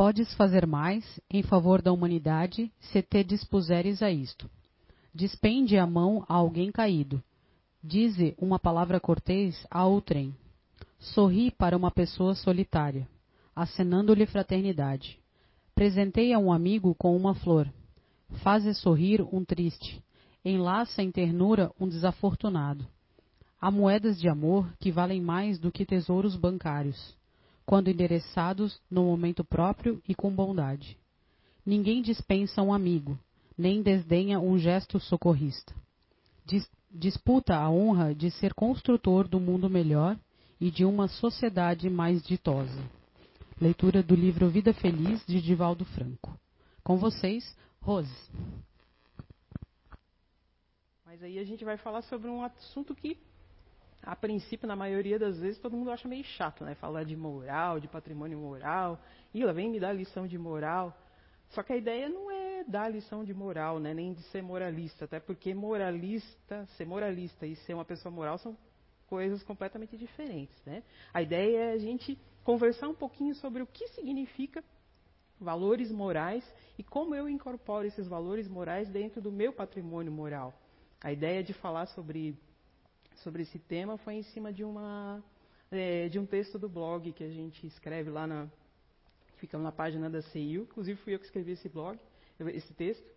Podes fazer mais em favor da humanidade se te dispuseres a isto. Despende a mão a alguém caído. Dize uma palavra cortês a outrem. Sorri para uma pessoa solitária, acenando-lhe fraternidade. Presenteia um amigo com uma flor. Faze sorrir um triste. Enlaça em ternura um desafortunado. Há moedas de amor que valem mais do que tesouros bancários, quando endereçados no momento próprio e com bondade. Ninguém dispensa um amigo, nem desdenha um gesto socorrista. Dis disputa a honra de ser construtor do mundo melhor e de uma sociedade mais ditosa. Leitura do livro Vida Feliz de Divaldo Franco. Com vocês, Rose. Mas aí a gente vai falar sobre um assunto que, a princípio, na maioria das vezes, todo mundo acha meio chato, né? Falar de moral, de patrimônio moral. E ela vem me dar lição de moral. Só que a ideia não é dar lição de moral, né? nem de ser moralista, até porque moralista, ser moralista e ser uma pessoa moral são coisas completamente diferentes. Né? A ideia é a gente conversar um pouquinho sobre o que significa valores morais e como eu incorporo esses valores morais dentro do meu patrimônio moral. A ideia de falar sobre, sobre esse tema foi em cima de, uma, é, de um texto do blog que a gente escreve lá na, fica na página da CIU. Inclusive fui eu que escrevi esse blog, esse texto.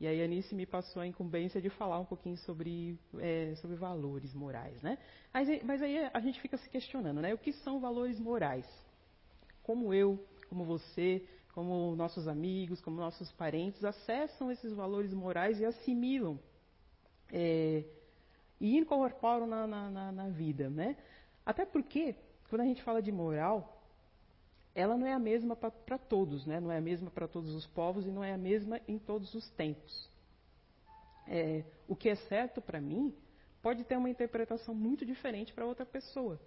E aí a Anice me passou a incumbência de falar um pouquinho sobre, é, sobre valores morais, né? Mas, mas, aí a gente fica se questionando, né? O que são valores morais? Como eu, como você, como nossos amigos, como nossos parentes acessam esses valores morais e assimilam é, e incorporam na, na, na, na vida, né? Até porque, quando a gente fala de moral, ela não é a mesma para todos, né? não é a mesma para todos os povos e não é a mesma em todos os tempos. É, o que é certo para mim pode ter uma interpretação muito diferente para outra pessoa.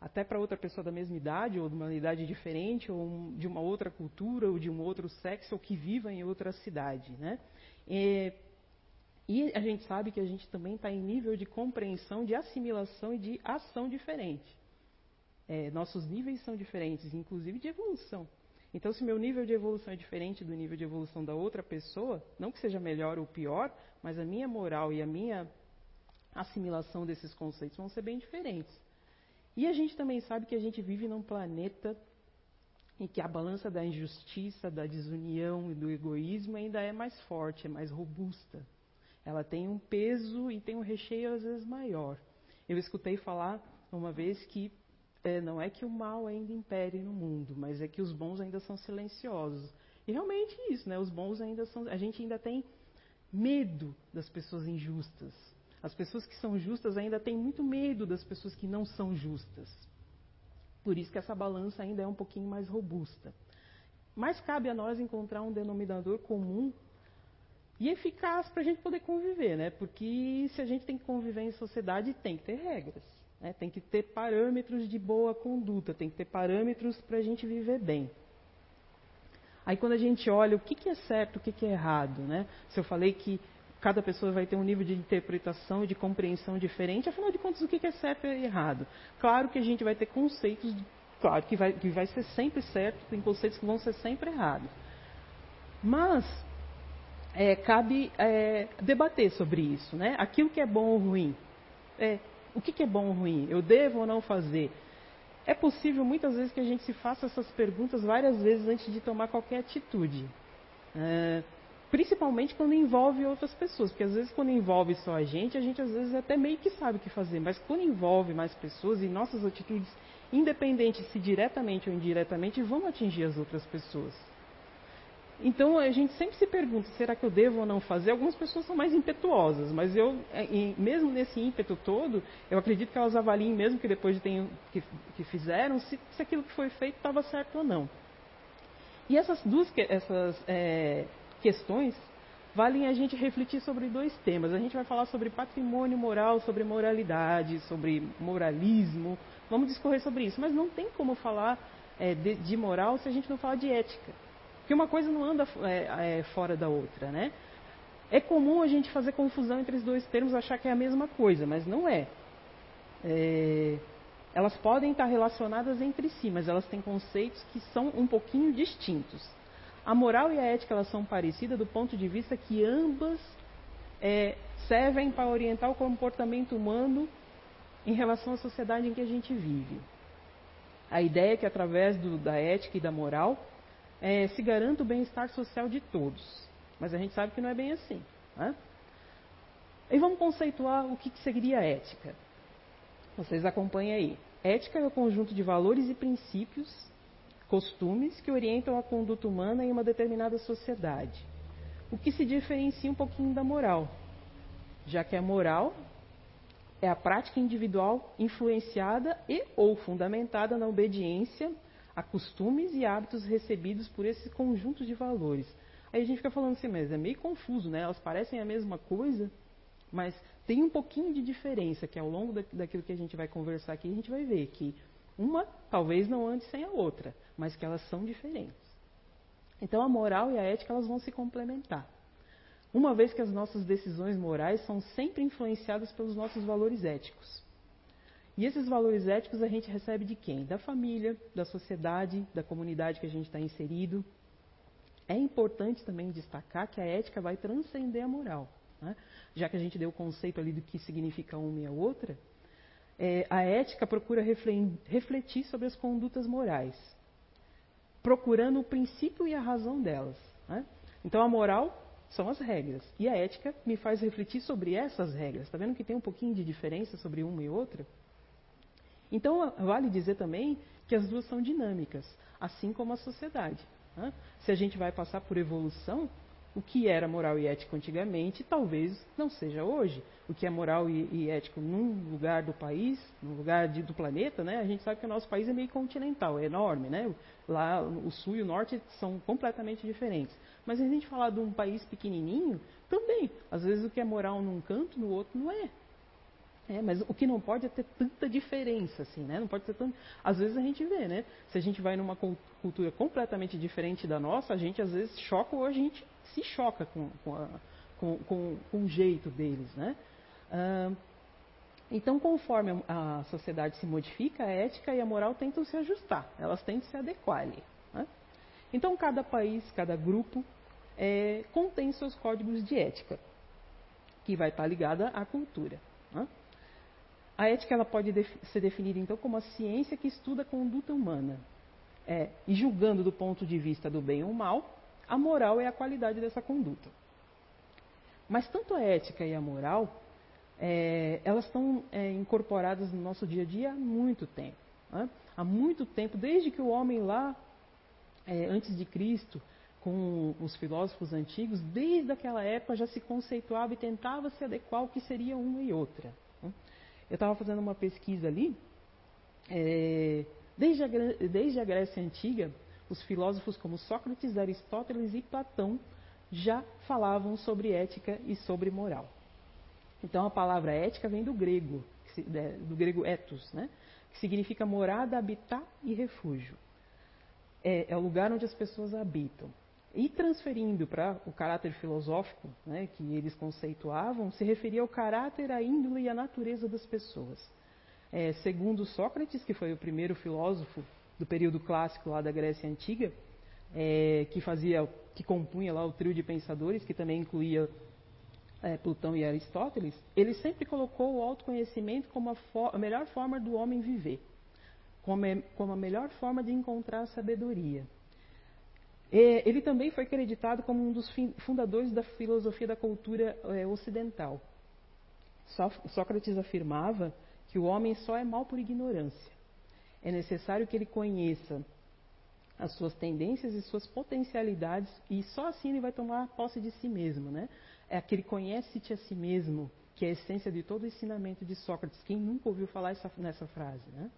Até para outra pessoa da mesma idade, ou de uma idade diferente, ou de uma outra cultura, ou de um outro sexo, ou que viva em outra cidade. Né? É, e a gente sabe que a gente também está em nível de compreensão, de assimilação e de ação diferente. É, nossos níveis são diferentes, inclusive de evolução. Então, se meu nível de evolução é diferente do nível de evolução da outra pessoa, não que seja melhor ou pior, mas a minha moral e a minha assimilação desses conceitos vão ser bem diferentes. E a gente também sabe que a gente vive num planeta em que a balança da injustiça, da desunião e do egoísmo ainda é mais forte, é mais robusta. Ela tem um peso e tem um recheio às vezes maior. Eu escutei falar uma vez que é, não é que o mal ainda impere no mundo, mas é que os bons ainda são silenciosos. E realmente isso, né? Os bons ainda são. A gente ainda tem medo das pessoas injustas. As pessoas que são justas ainda têm muito medo das pessoas que não são justas. Por isso que essa balança ainda é um pouquinho mais robusta. Mas cabe a nós encontrar um denominador comum e eficaz para a gente poder conviver, né? Porque se a gente tem que conviver em sociedade, tem que ter regras. Né? Tem que ter parâmetros de boa conduta, tem que ter parâmetros para a gente viver bem. Aí quando a gente olha o que, que é certo, o que, que é errado, né? Se eu falei que cada pessoa vai ter um nível de interpretação e de compreensão diferente, afinal de contas, o que, é certo e errado? Claro que a gente vai ter conceitos, claro que vai, que vai ser sempre certo, tem conceitos que vão ser sempre errados. Mas é, cabe é, debater sobre isso, né? Aquilo que é bom ou ruim. É, o que, que é bom ou ruim? Eu devo ou não fazer? É possível muitas vezes que a gente se faça essas perguntas várias vezes antes de tomar qualquer atitude. É, principalmente quando envolve outras pessoas, porque às vezes quando envolve só a gente, a gente às vezes até meio que sabe o que fazer, mas quando envolve mais pessoas e nossas atitudes, independente se diretamente ou indiretamente, vão atingir as outras pessoas. Então a gente sempre se pergunta, será que eu devo ou não fazer? Algumas pessoas são mais impetuosas, mas eu, é, mesmo nesse ímpeto todo, eu acredito que elas avaliem mesmo que depois de que, que fizeram, se, se, aquilo que foi feito estava certo ou não. E essas duas essas, é, questões valem a gente refletir sobre dois temas. A gente vai falar sobre patrimônio moral, sobre moralidade, sobre moralismo. Vamos discorrer sobre isso, mas não tem como falar é, de, de moral se a gente não falar de ética. Porque uma coisa não anda é, é, fora da outra, né? É comum a gente fazer confusão entre os dois termos, achar que é a mesma coisa, mas não é. é. elas podem estar relacionadas entre si, mas elas têm conceitos que são um pouquinho distintos. A moral e a ética elas são parecidas do ponto de vista que ambas é, servem para orientar o comportamento humano em relação à sociedade em que a gente vive. A ideia é que através do, da ética e da moral é, se garanta o bem-estar social de todos. Mas a gente sabe que não é bem assim. Né? E vamos conceituar o que, que seria ética. Vocês acompanhem aí. Ética é o conjunto de valores e princípios, costumes que orientam a conduta humana em uma determinada sociedade. O que se diferencia um pouquinho da moral, já que a moral é a prática individual influenciada e ou fundamentada na obediência a costumes e hábitos recebidos por esse conjunto de valores. Aí a gente fica falando assim, mas é meio confuso, né? Elas parecem a mesma coisa, mas tem um pouquinho de diferença, que ao longo daquilo que a gente vai conversar aqui, a gente vai ver que uma talvez não ande sem a outra, mas que elas são diferentes. Então a moral e a ética elas vão se complementar. Uma vez que as nossas decisões morais são sempre influenciadas pelos nossos valores éticos. E esses valores éticos a gente recebe de quem? Da família, da sociedade, da comunidade que a gente está inserido. É importante também destacar que a ética vai transcender a moral. Né? Já que a gente deu o conceito ali do que significa uma e a outra, é, a ética procura refletir sobre as condutas morais, procurando o princípio e a razão delas. Né? Então a moral são as regras e a ética me faz refletir sobre essas regras. Está vendo que tem um pouquinho de diferença sobre uma e outra? Então vale dizer também que as duas são dinâmicas, assim como a sociedade. Né? Se a gente vai passar por evolução, o que era moral e ético antigamente talvez não seja hoje. O que é moral e, e ético num lugar do país, num lugar de, do planeta, né? A gente sabe que o nosso país é meio continental, é enorme, né? Lá o sul e o norte são completamente diferentes. Mas a gente falar de um país pequenininho, também. Às vezes o que é moral num canto, no outro não é. É, mas o que não pode é ter tanta diferença, assim, né? Não pode ser tão. Às vezes a gente vê, né? Se a gente vai numa cultura completamente diferente da nossa, a gente às vezes choca ou a gente se choca com, com, a, com, com, o jeito deles, né? Ah, então, conforme a, a sociedade se modifica, a ética e a moral tentam se ajustar, elas tentam se adequar ali. Né? Então, cada país, cada grupo é, contém seus códigos de ética, que vai estar ligada à cultura. Né? A ética ela pode def ser definida então como a ciência que estuda a conduta humana, é, e julgando do ponto de vista do bem ou mal, a moral é a qualidade dessa conduta. Mas tanto a ética e a moral, é, elas estão é, incorporadas no nosso dia a dia há muito tempo. Né? Há muito tempo, desde que o homem lá, é, antes de Cristo, com os filósofos antigos, desde aquela época já se conceituava e tentava se adequar ao que seria uma e outra. Eu estava fazendo uma pesquisa ali. É, desde, a, desde a Grécia Antiga, os filósofos como Sócrates, Aristóteles e Platão já falavam sobre ética e sobre moral. Então a palavra ética vem do grego, do grego ethos, né? que significa morada, habitar e refúgio. É, é o lugar onde as pessoas habitam. E transferindo para o caráter filosófico, né, que eles conceituavam, se referia ao caráter, à índole e à natureza das pessoas. É, segundo Sócrates, que foi o primeiro filósofo do período clássico lá da Grécia Antiga, é, que fazia, que compunha lá o trio de pensadores, que também incluía é, Plutão e Aristóteles, ele sempre colocou o autoconhecimento como a, a melhor forma do homem viver, como, como a melhor forma de encontrar sabedoria. É, ele também foi acreditado como um dos fundadores da filosofia da cultura é, ocidental. Sócrates afirmava que o homem só é mal por ignorância. É necessário que ele conheça as suas tendências e suas potencialidades e só assim ele vai tomar posse de si mesmo, né? É aquele conhece-te a si mesmo, que é a essência de todo o ensinamento de Sócrates. Quem nunca ouviu falar essa, nessa frase, né?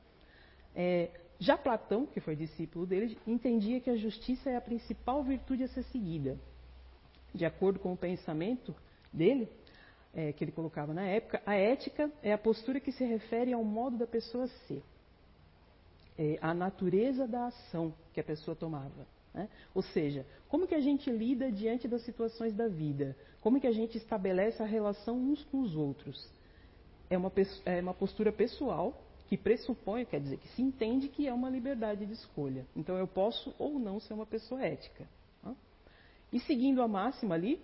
É, já Platão, que foi discípulo dele, entendia que a justiça é a principal virtude a ser seguida. De acordo com o pensamento dele, é, que ele colocava na época, a ética é a postura que se refere ao modo da pessoa ser, é, a natureza da ação que a pessoa tomava. Né? Ou seja, como que a gente lida diante das situações da vida? Como que a gente estabelece a relação uns com os outros? É uma, é uma postura pessoal que pressupõe, quer dizer, que se entende que é uma liberdade de escolha. Então eu posso ou não ser uma pessoa ética. E seguindo a máxima ali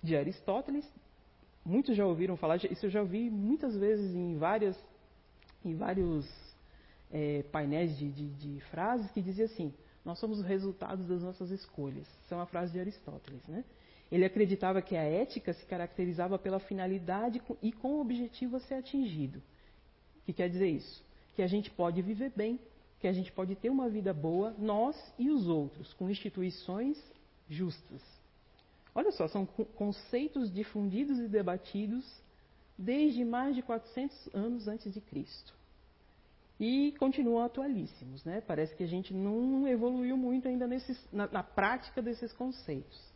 de Aristóteles, muitos já ouviram falar, isso eu já ouvi muitas vezes em, várias, em vários é, painéis de, de, de, frases que dizia assim: nós somos os resultados das nossas escolhas. Isso é uma frase de Aristóteles. Né? Ele acreditava que a ética se caracterizava pela finalidade e com o objetivo a ser atingido. Que quer dizer isso? Que a gente pode viver bem, que a gente pode ter uma vida boa, nós e os outros, com instituições justas. Olha só, são conceitos difundidos e debatidos desde mais de 400 anos antes de Cristo. E continuam atualíssimos, né? Parece que a gente não evoluiu muito ainda nesses, na, na prática desses conceitos.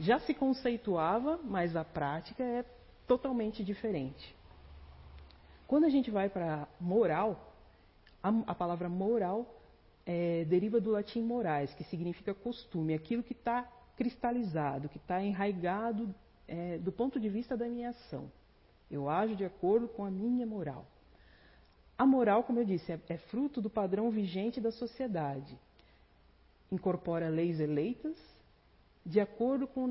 Já se conceituava, mas a prática é totalmente diferente. Quando a gente vai para moral, a, a, palavra moral é, deriva do latim morais, que significa costume, aquilo que está cristalizado, que está enraigado é, do ponto de vista da minha ação. Eu ajo de acordo com a minha moral. A moral, como eu disse, é, é fruto do padrão vigente da sociedade. Incorpora leis eleitas de acordo com,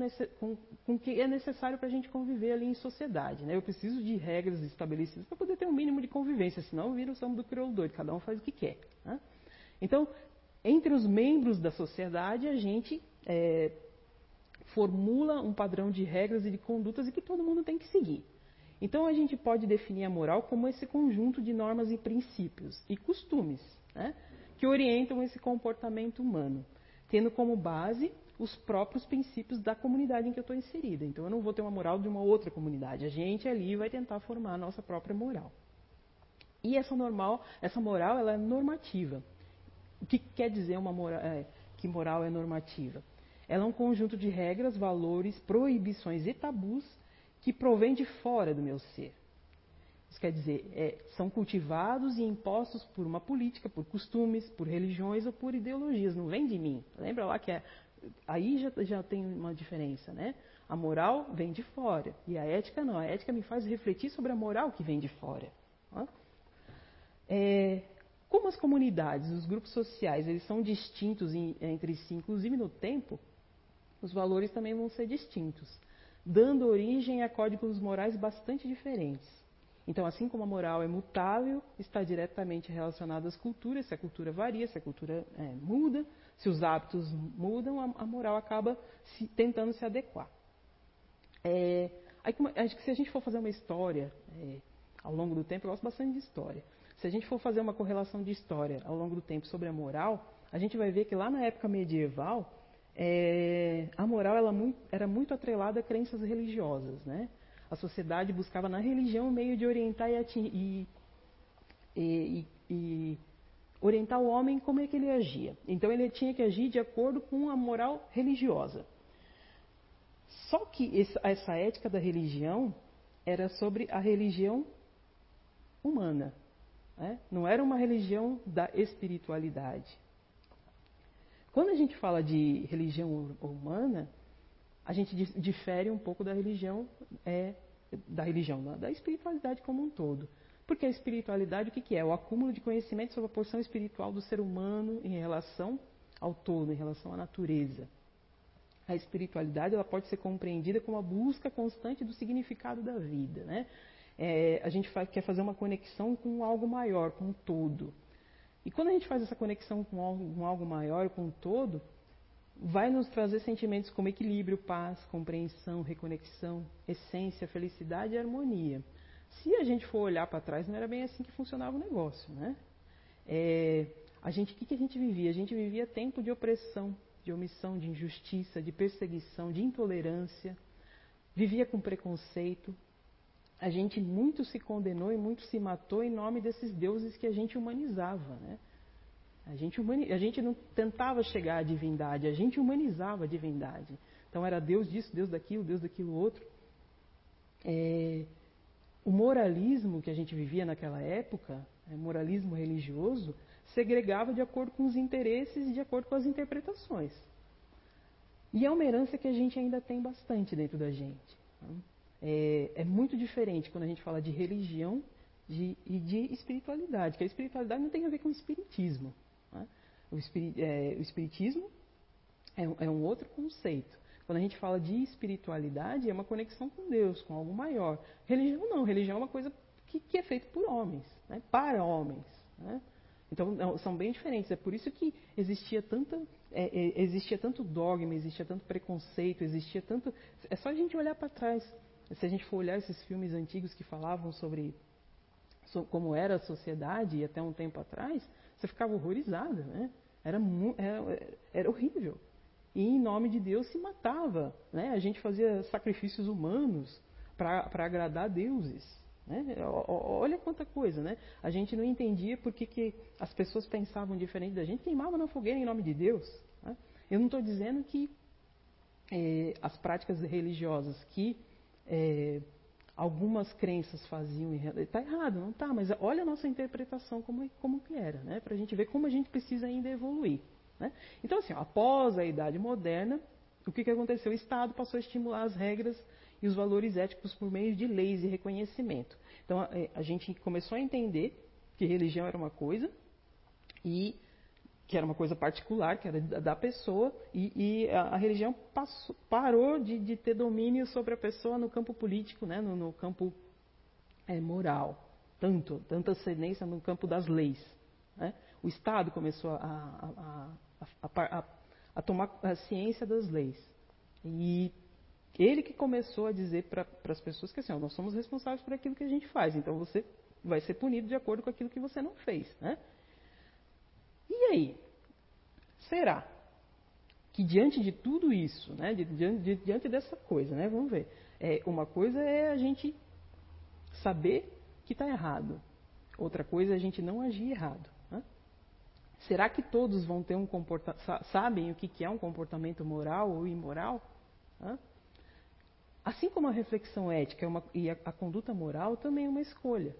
o que é necessário para a gente conviver ali em sociedade. Né? Eu preciso de regras estabelecidas para poder ter um mínimo de convivência, senão vira o samba do crioulo doido, cada um faz o que quer. Né? Então, entre os membros da sociedade, a gente é, formula um padrão de regras e de condutas e que todo mundo tem que seguir. Então, a gente pode definir a moral como esse conjunto de normas e princípios e costumes né? que orientam esse comportamento humano, tendo como base os próprios princípios da comunidade em que eu estou inserida. Então eu não vou ter uma moral de uma outra comunidade. A gente ali vai tentar formar a nossa própria moral. E essa normal, essa moral, ela é normativa. O que quer dizer uma é, que moral é normativa? Ela é um conjunto de regras, valores, proibições e tabus que provém de fora do meu ser. Isso quer dizer, é, são cultivados e impostos por uma política, por costumes, por religiões ou por ideologias. Não vem de mim. Lembra lá que é aí já, já tem uma diferença, né? A moral vem de fora e a ética não. A ética me faz refletir sobre a moral que vem de fora. É, como as comunidades, os grupos sociais, eles são distintos em, entre si, inclusive no tempo, os valores também vão ser distintos, dando origem a códigos morais bastante diferentes. Então, assim como a moral é mutável, está diretamente relacionada às culturas, se a cultura varia, se a cultura é, muda, se os hábitos mudam, a, a moral acaba se, tentando se adequar. É, aí, acho que se a gente for fazer uma história é, ao longo do tempo, eu gosto bastante de história. Se a gente for fazer uma correlação de história ao longo do tempo sobre a moral, a gente vai ver que lá na época medieval, é, a moral muito, era muito atrelada a crenças religiosas. Né? A sociedade buscava na religião um meio de orientar e, e, e, e orientar o homem como é que ele agia. Então ele tinha que agir de acordo com a moral religiosa. Só que essa ética da religião era sobre a religião humana. Né? Não era uma religião da espiritualidade. Quando a gente fala de religião humana, a gente difere um pouco da religião, é, da religião, da espiritualidade como um todo. Porque a espiritualidade, o que, que é? O acúmulo de conhecimento sobre a porção espiritual do ser humano em relação ao todo, em relação à natureza. A espiritualidade ela pode ser compreendida como a busca constante do significado da vida. Né? É, a gente quer fazer uma conexão com algo maior, com o todo. E quando a gente faz essa conexão com algo, com algo maior, com o todo, vai nos trazer sentimentos como equilíbrio, paz, compreensão, reconexão, essência, felicidade e harmonia. Se a gente for olhar para trás, não era bem assim que funcionava o negócio, né? É, a gente, o que, que a gente vivia? A gente vivia tempo de opressão, de omissão, de injustiça, de perseguição, de intolerância. Vivia com preconceito. A gente muito se condenou e muito se matou em nome desses deuses que a gente humanizava, né? A gente, humani a gente não tentava chegar à divindade, a gente humanizava a divindade. Então era Deus disso, Deus daquilo, Deus daquilo outro. É, o moralismo que a gente vivia naquela época, o moralismo religioso, segregava de acordo com os interesses e de acordo com as interpretações. E é uma herança que a gente ainda tem bastante dentro da gente. É, é muito diferente quando a gente fala de religião de, e de espiritualidade, que a espiritualidade não tem a ver com o espiritismo. O, espirit, é, o, espiritismo é um, é um outro conceito. Quando a gente fala de espiritualidade, é uma conexão com Deus, com algo maior. Religião não, religião é uma coisa que, que é feita por homens, né? para homens. Né? Então são bem diferentes. É por isso que existia é, é, existia tanto dogma, existia tanto preconceito, existia tanto. É só a gente olhar para trás. Se a gente for olhar esses filmes antigos que falavam sobre, sobre como era a sociedade até um tempo atrás, você ficava horrorizada, né? Era, era, era horrível. E em nome de Deus se matava, né? A gente fazia sacrifícios humanos para agradar deuses. Né? Olha quanta coisa, né? A gente não entendia por que, que as pessoas pensavam diferente da gente, queimavam na fogueira em nome de Deus. Né? Eu não estou dizendo que é, as práticas religiosas que é, algumas crenças faziam está errado, não está? Mas olha a nossa interpretação como como que era, né? Para a gente ver como a gente precisa ainda evoluir. Né? Então assim, ó, após a Idade Moderna, o que, que aconteceu? O Estado passou a estimular as regras e os valores éticos por meio de leis e reconhecimento. Então a, a gente começou a entender que religião era uma coisa e que era uma coisa particular, que era da pessoa, e, e a, a, religião passou, parou de, de, ter domínio sobre a pessoa no campo político, né, no, no campo é, moral, tanto, tanta ascendência no campo das leis. Né? O Estado começou a, a, a tomar a ciência das leis. E ele que começou a dizer para as pessoas que assim, ó, nós somos responsáveis por aquilo que a gente faz, então você vai ser punido de acordo com aquilo que você não fez. Né? Aí? Será que diante de tudo isso, né, de, diante dessa coisa, né, vamos ver, é, uma coisa é a gente saber que está errado, outra coisa é a gente não agir errado. Né? Será que todos vão ter um comportamento, sabem o que, que é um comportamento moral ou imoral? Né? Assim como a reflexão ética é e a, a, conduta moral também é uma escolha.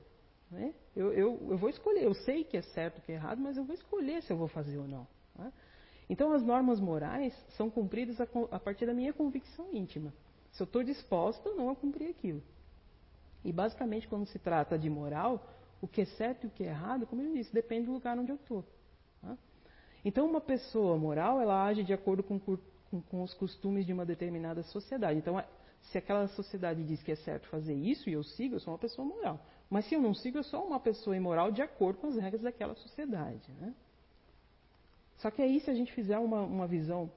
Né? Eu, eu, eu, vou escolher, eu sei que é certo que é errado, mas eu vou escolher se eu vou fazer ou não. Né? Então as normas morais são cumpridas a, a partir da minha convicção íntima. Se eu estou disposta ou não a cumprir aquilo. E basicamente quando se trata de moral, o que é certo e o que é errado, como eu disse, depende do lugar onde eu estou. Né? Então uma pessoa moral, ela age de acordo com, com, com os costumes de uma determinada sociedade. Então se aquela sociedade diz que é certo fazer isso e eu sigo, eu sou uma pessoa moral. Mas se eu não sigo, eu sou uma pessoa imoral de acordo com as regras daquela sociedade. Né? Só que aí, se a gente fizer uma, uma visão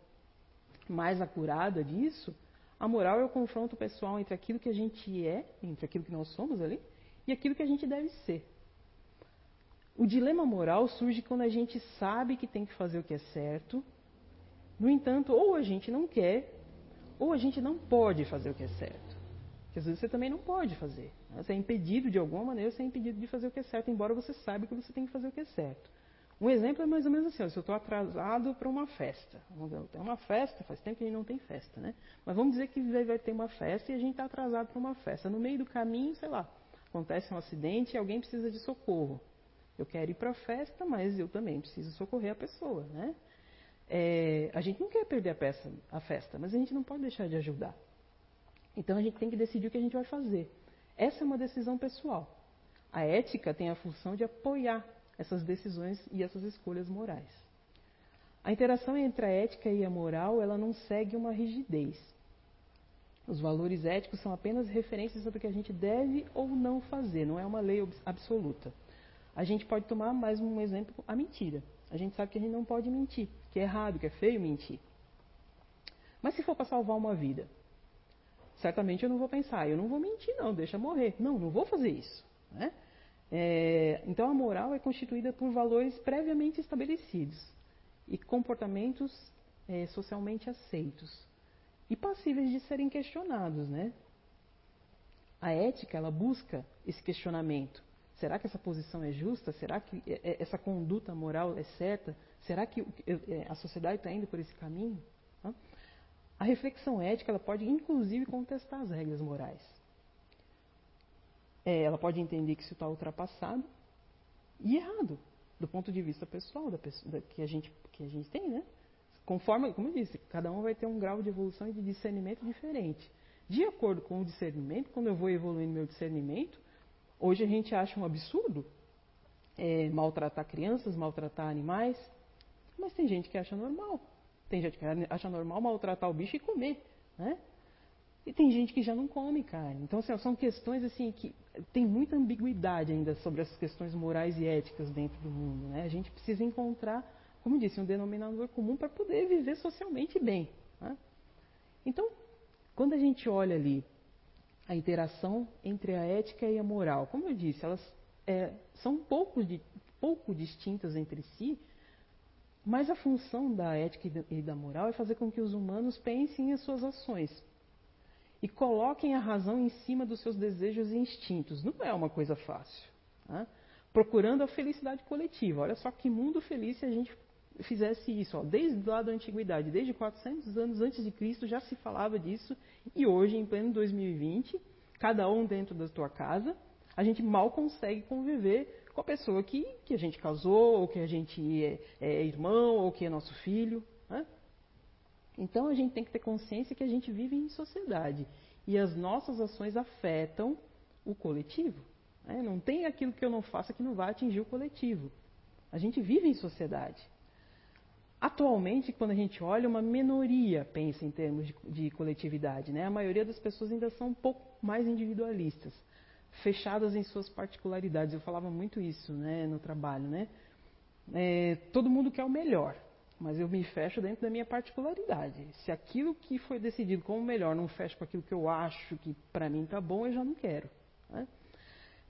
mais acurada disso, a moral é o confronto pessoal entre aquilo que a gente é, entre aquilo que nós somos ali, e aquilo que a gente deve ser. O dilema moral surge quando a gente sabe que tem que fazer o que é certo, no entanto, ou a gente não quer, ou a gente não pode fazer o que é certo. Porque às vezes você também não pode fazer. Né? Você é impedido de alguma maneira, você é impedido de fazer o que é certo, embora você saiba que você tem que fazer o que é certo. Um exemplo é mais ou menos assim, ó, se eu estou atrasado para uma festa. Tem uma festa, faz tempo que a gente não tem festa, né? Mas vamos dizer que vai ter uma festa e a gente está atrasado para uma festa. No meio do caminho, sei lá, acontece um acidente e alguém precisa de socorro. Eu quero ir para a festa, mas eu também preciso socorrer a pessoa, né? É, a gente não quer perder a, peça, a festa, mas a gente não pode deixar de ajudar. Então a gente tem que decidir o que a gente vai fazer. Essa é uma decisão pessoal. A ética tem a função de apoiar essas decisões e essas escolhas morais. A interação entre a ética e a moral, ela não segue uma rigidez. Os valores éticos são apenas referências sobre o que a gente deve ou não fazer, não é uma lei absoluta. A gente pode tomar mais um exemplo, a mentira. A gente sabe que a gente não pode mentir, que é errado, que é feio mentir. Mas se for para salvar uma vida, certamente eu não vou pensar, eu não vou mentir não, deixa morrer. Não, não vou fazer isso. Né? É, então a moral é constituída por valores previamente estabelecidos e comportamentos é, socialmente aceitos e passíveis de serem questionados, né? A ética ela busca esse questionamento Será que essa posição é justa? Será que é, é, essa conduta moral é certa? Será que é, a sociedade está indo por esse caminho? A reflexão ética ela pode, inclusive, contestar as regras morais. ela pode entender que isso está ultrapassado e errado, do ponto de vista pessoal da pessoa, da, que, a gente, que a gente tem, né? Conforme, como eu disse, cada um vai ter um grau de evolução e de discernimento diferente. De acordo com o discernimento, quando eu vou evoluindo meu discernimento, Hoje a gente acha um absurdo é, maltratar crianças, maltratar animais, mas tem gente que acha normal. Tem gente que acha normal maltratar o bicho e comer, né? E tem gente que já não come carne. Então, assim, são questões assim que tem muita ambiguidade ainda sobre essas questões morais e éticas dentro do mundo. Né? A gente precisa encontrar, como disse, um denominador comum para poder viver socialmente bem. Né? Então, quando a gente olha ali a interação entre a ética e a moral, como eu disse, elas é, são pouco, de, pouco distintas entre si, mas a função da ética e da moral é fazer com que os humanos pensem em suas ações e coloquem a razão em cima dos seus desejos e instintos. Não é uma coisa fácil. Né? Procurando a felicidade coletiva. Olha só que mundo feliz se a gente fizesse isso. Ó. Desde lá da antiguidade, desde 400 anos antes de Cristo já se falava disso. E hoje, em pleno 2020, cada um dentro da tua casa, a gente mal consegue conviver com a pessoa que, que a gente casou, ou que a gente é, é irmão, ou que é nosso filho. Né? Então a gente tem que ter consciência que a gente vive em sociedade e as nossas ações afetam o coletivo. Né? Não tem aquilo que eu não faça que não vai atingir o coletivo. A gente vive em sociedade. Atualmente, quando a gente olha, uma minoria pensa em termos de, de coletividade. Né? A maioria das pessoas ainda são um pouco mais individualistas, fechadas em suas particularidades. Eu falava muito isso né, no trabalho. Né? É, todo mundo quer o melhor mas eu me fecho dentro da minha particularidade. Se aquilo que foi decidido como melhor não fecha com aquilo que eu acho que para mim tá bom, eu já não quero. Né?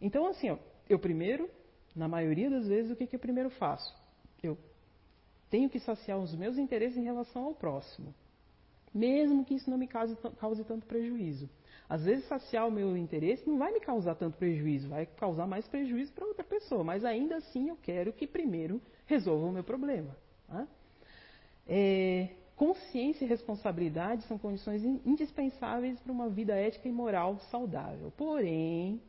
Então, assim, ó, eu primeiro, na maioria das vezes, o que, que eu primeiro faço? Eu tenho que saciar os meus interesses em relação ao próximo, mesmo que isso não me cause, cause tanto prejuízo. Às vezes, saciar o meu interesse não vai me causar tanto prejuízo, vai causar mais prejuízo para outra pessoa, mas ainda assim eu quero que primeiro resolva o meu problema. Né? É, consciência e responsabilidade são condições indispensáveis para uma vida ética e moral saudável. Porém,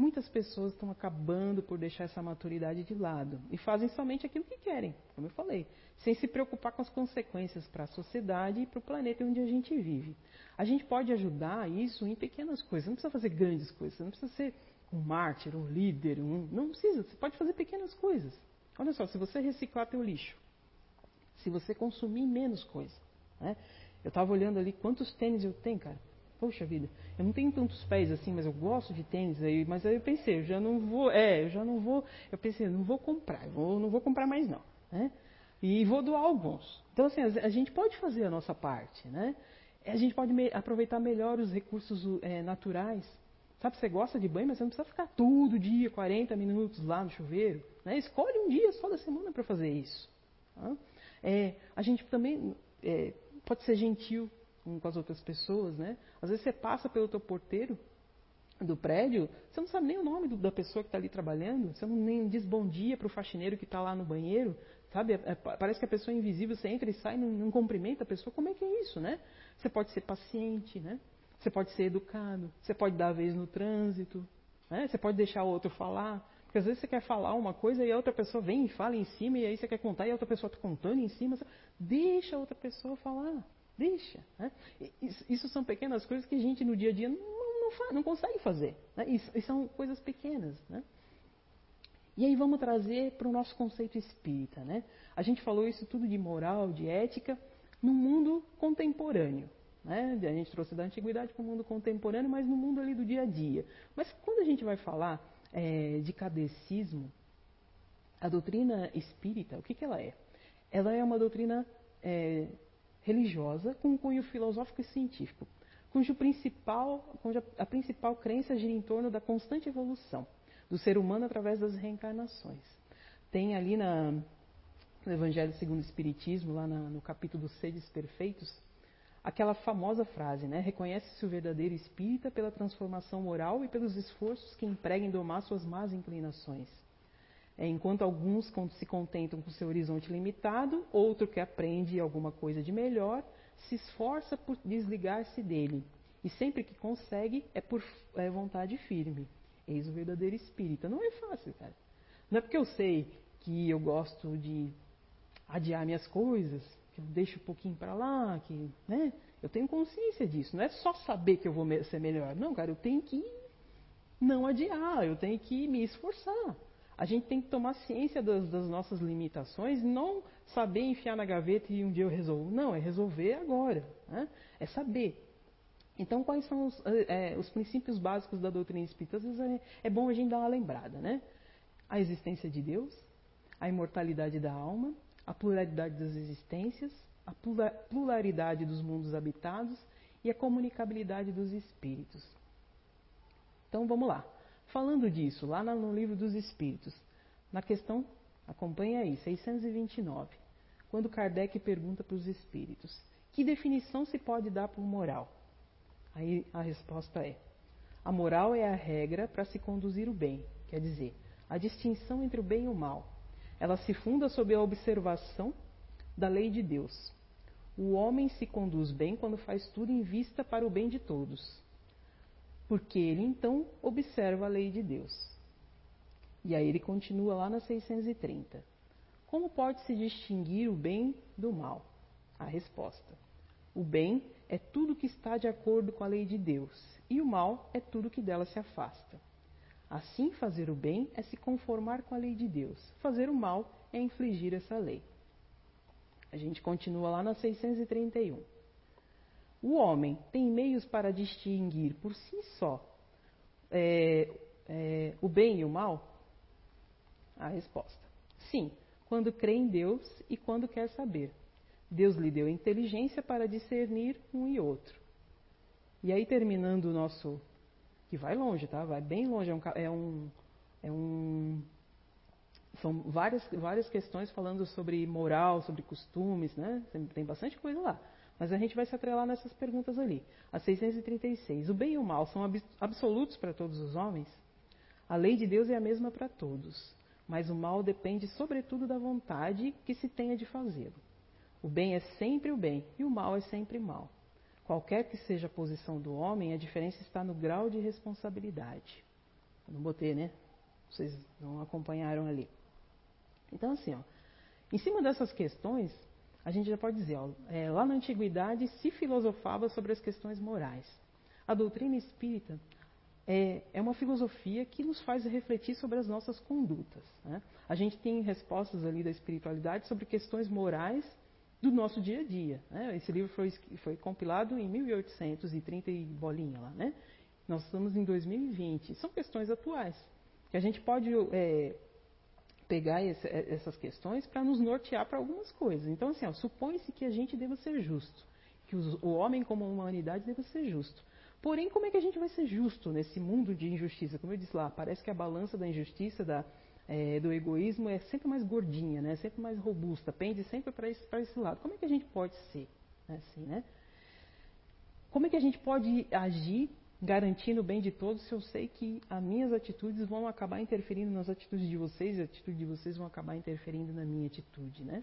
muitas pessoas estão acabando por deixar essa maturidade de lado e fazem somente aquilo que querem, como eu falei, sem se preocupar com as consequências para a sociedade e para o planeta onde a gente vive. A gente pode ajudar isso em pequenas coisas, não precisa fazer grandes coisas, não precisa ser um mártir, um líder, um, não precisa, você pode fazer pequenas coisas. Olha só, se você reciclar teu lixo, se você consumir menos coisa. Né? Eu estava olhando ali quantos tênis eu tenho, cara. Poxa vida, eu não tenho tantos pés assim, mas eu gosto de tênis aí. Mas aí eu pensei, eu já não vou, é, eu já não vou. Eu pensei, não vou comprar, eu vou, não vou comprar mais não, né? E vou doar alguns. Então assim, a, gente pode fazer a nossa parte, né? A gente pode me, aproveitar melhor os recursos é, naturais. Sabe, você gosta de banho, mas você não precisa ficar todo dia, 40 minutos lá no chuveiro. Né? Escolhe um dia só da semana para fazer isso. Tá? É, a gente também é, pode ser gentil com as outras pessoas, né? Às vezes você passa pelo teu porteiro do prédio, você não sabe nem o nome do, da pessoa que está ali trabalhando, você não nem diz bom dia para o faxineiro que está lá no banheiro, sabe? É, é, parece que a pessoa é invisível, você entra e sai, não, não cumprimenta a pessoa. Como é que é isso, né? Você pode ser paciente, né? Você pode ser educado, você pode dar a vez no trânsito, né? Você pode deixar o outro falar. Porque às vezes você quer falar uma coisa e a outra pessoa vem e fala em cima, e aí você quer contar e a outra pessoa está contando em cima. Deixa a outra pessoa falar. Deixa. Né? Isso são pequenas coisas que a gente no dia a dia não, não, faz, não consegue fazer. Né? São coisas pequenas. Né? E aí vamos trazer para o nosso conceito espírita. Né? A gente falou isso tudo de moral, de ética, no mundo contemporâneo. Né? A gente trouxe da antiguidade para o mundo contemporâneo, mas no mundo ali do dia a dia. Mas quando a gente vai falar é, de cadecismo, a doutrina espírita, o que, que ela é? Ela é uma doutrina é, religiosa com cunho filosófico e científico, cujo principal, cuja a principal crença gira em torno da constante evolução do ser humano através das reencarnações. Tem ali na, no Evangelho segundo o Espiritismo, lá na, no capítulo Sedes Perfeitos, aquela famosa frase, né? Reconhece-se o verdadeiro espírita pela transformação moral e pelos esforços que emprega em domar suas más inclinações. É, enquanto alguns se contentam com seu horizonte limitado, outro que aprende alguma coisa de melhor se esforça por desligar-se dele. E sempre que consegue, é por é vontade firme. Eis o verdadeiro espírita. Não é fácil, cara. Não é porque eu sei que eu gosto de adiar minhas coisas, que eu deixo um pouquinho para lá, que, né? Eu tenho consciência disso. Não é só saber que eu vou ser melhor. Não, cara, eu tenho que não adiar, eu tenho que me esforçar. A gente tem que tomar ciência das, das nossas limitações, não saber enfiar na gaveta e um dia eu resolvo. Não, é resolver agora. Né? É saber. Então, quais são os, é, os, princípios básicos da doutrina espírita? Às vezes é, é, bom a gente dar uma lembrada, né? A existência de Deus, a imortalidade da alma, a pluralidade das existências, a pluralidade dos mundos habitados e a comunicabilidade dos espíritos. Então vamos lá. Falando disso, lá no livro dos Espíritos, na questão, acompanha aí, 629, quando Kardec pergunta para os espíritos: que definição se pode dar por moral? Aí a resposta é: a moral é a regra para se conduzir o bem, quer dizer, a distinção entre o bem e o mal. Ela se funda sob a observação da lei de Deus. O homem se conduz bem quando faz tudo em vista para o bem de todos porque ele então observa a lei de Deus. E aí ele continua lá na 630. Como pode se distinguir o bem do mal? A resposta: o bem é tudo que está de acordo com a lei de Deus, e o mal é tudo que dela se afasta. Assim, fazer o bem é se conformar com a lei de Deus, fazer o mal é infligir essa lei. A gente continua lá na 631. O homem tem meios para distinguir por si só é, é, o bem e o mal? A resposta: sim, quando crê em Deus e quando quer saber. Deus lhe deu inteligência para discernir um e outro. E aí, terminando o nosso. que vai longe, tá? Vai bem longe. É um. É um, é um são várias, várias questões falando sobre moral, sobre costumes, né? Tem bastante coisa lá. Mas a gente vai se atrelar nessas perguntas ali. A 636. O bem e o mal são absolutos para todos os homens? A lei de Deus é a mesma para todos, mas o mal depende sobretudo da vontade que se tenha de fazê-lo. O bem é sempre o bem e o mal é sempre mal. Qualquer que seja a posição do homem, a diferença está no grau de responsabilidade. Eu não botei, né? Vocês não acompanharam ali. Então, assim, ó, em cima dessas questões, a gente já pode dizer, ó, é, lá na antiguidade se filosofava sobre as questões morais. A doutrina espírita é, é uma filosofia que nos faz refletir sobre as nossas condutas. Né? A gente tem respostas ali da espiritualidade sobre questões morais do nosso dia a dia. Né? Esse livro foi, foi, compilado em 1830 e bolinha lá. Né? Nós estamos em 2020. São questões atuais que a gente pode é, pegar esse, é, essas questões para nos nortear para algumas coisas. Então, assim, supõe-se que a gente deva ser justo, que os, o homem como humanidade deva ser justo. Porém, como é que a gente vai ser justo nesse mundo de injustiça? Como eu disse lá, parece que a balança da injustiça, da, é, do egoísmo é sempre mais gordinha, né? sempre mais robusta, pende sempre para esse, esse lado. Como é que a gente pode ser assim, né? Como é que a gente pode agir garantindo o bem de todos se eu sei que as minhas atitudes vão acabar interferindo nas atitudes de vocês e a atitude de vocês vão acabar interferindo na minha atitude, né?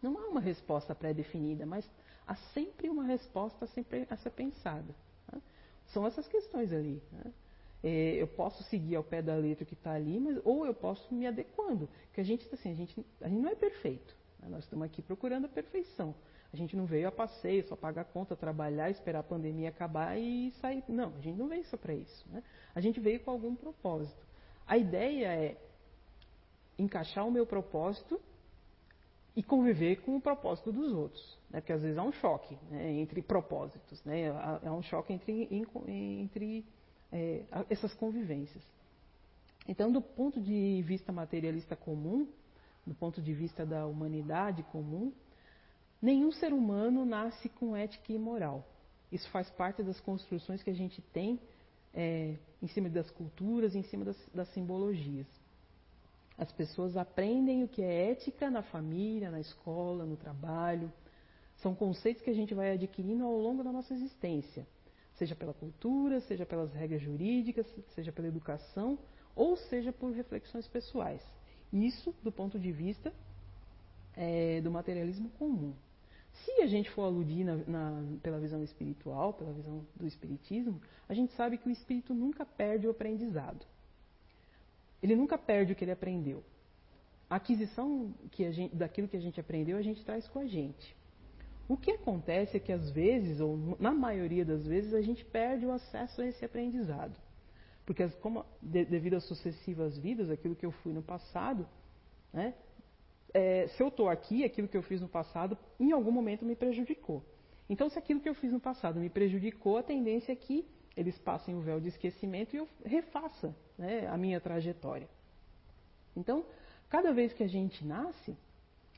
Não há uma resposta pré-definida, mas há sempre uma resposta a ser pensada. Né? São essas questões ali. Né? É, eu posso seguir ao pé da letra que está ali, mas ou eu posso me adequando, porque a gente assim, a gente, a gente não é perfeito. Né? Nós estamos aqui procurando a perfeição. A gente não veio a passeio, só pagar conta, trabalhar, esperar a pandemia acabar e sair. Não, a gente não veio só para isso. Né? A gente veio com algum propósito. A ideia é encaixar o meu propósito e conviver com o propósito dos outros. Né? Porque às vezes há um choque né, entre propósitos, né? há um choque entre, entre é, essas convivências. Então, do ponto de vista materialista comum, do ponto de vista da humanidade comum, Nenhum ser humano nasce com ética e moral. Isso faz parte das construções que a gente tem é, em cima das culturas, em cima das, das simbologias. As pessoas aprendem o que é ética na família, na escola, no trabalho. São conceitos que a gente vai adquirindo ao longo da nossa existência, seja pela cultura, seja pelas regras jurídicas, seja pela educação, ou seja por reflexões pessoais. Isso do ponto de vista é, do materialismo comum. Se a gente for aludir na, na, pela visão espiritual, pela visão do espiritismo, a gente sabe que o espírito nunca perde o aprendizado. Ele nunca perde o que ele aprendeu. A aquisição que a gente, daquilo que a gente aprendeu, a gente traz com a gente. O que acontece é que às vezes, ou na maioria das vezes, a gente perde o acesso a esse aprendizado. Porque como de, devido às sucessivas vidas, aquilo que eu fui no passado, né, é, se eu estou aqui, aquilo que eu fiz no passado, em algum momento me prejudicou. Então, se aquilo que eu fiz no passado me prejudicou, a tendência é que eles passem o véu de esquecimento e eu refaça né, a minha trajetória. Então, cada vez que a gente nasce,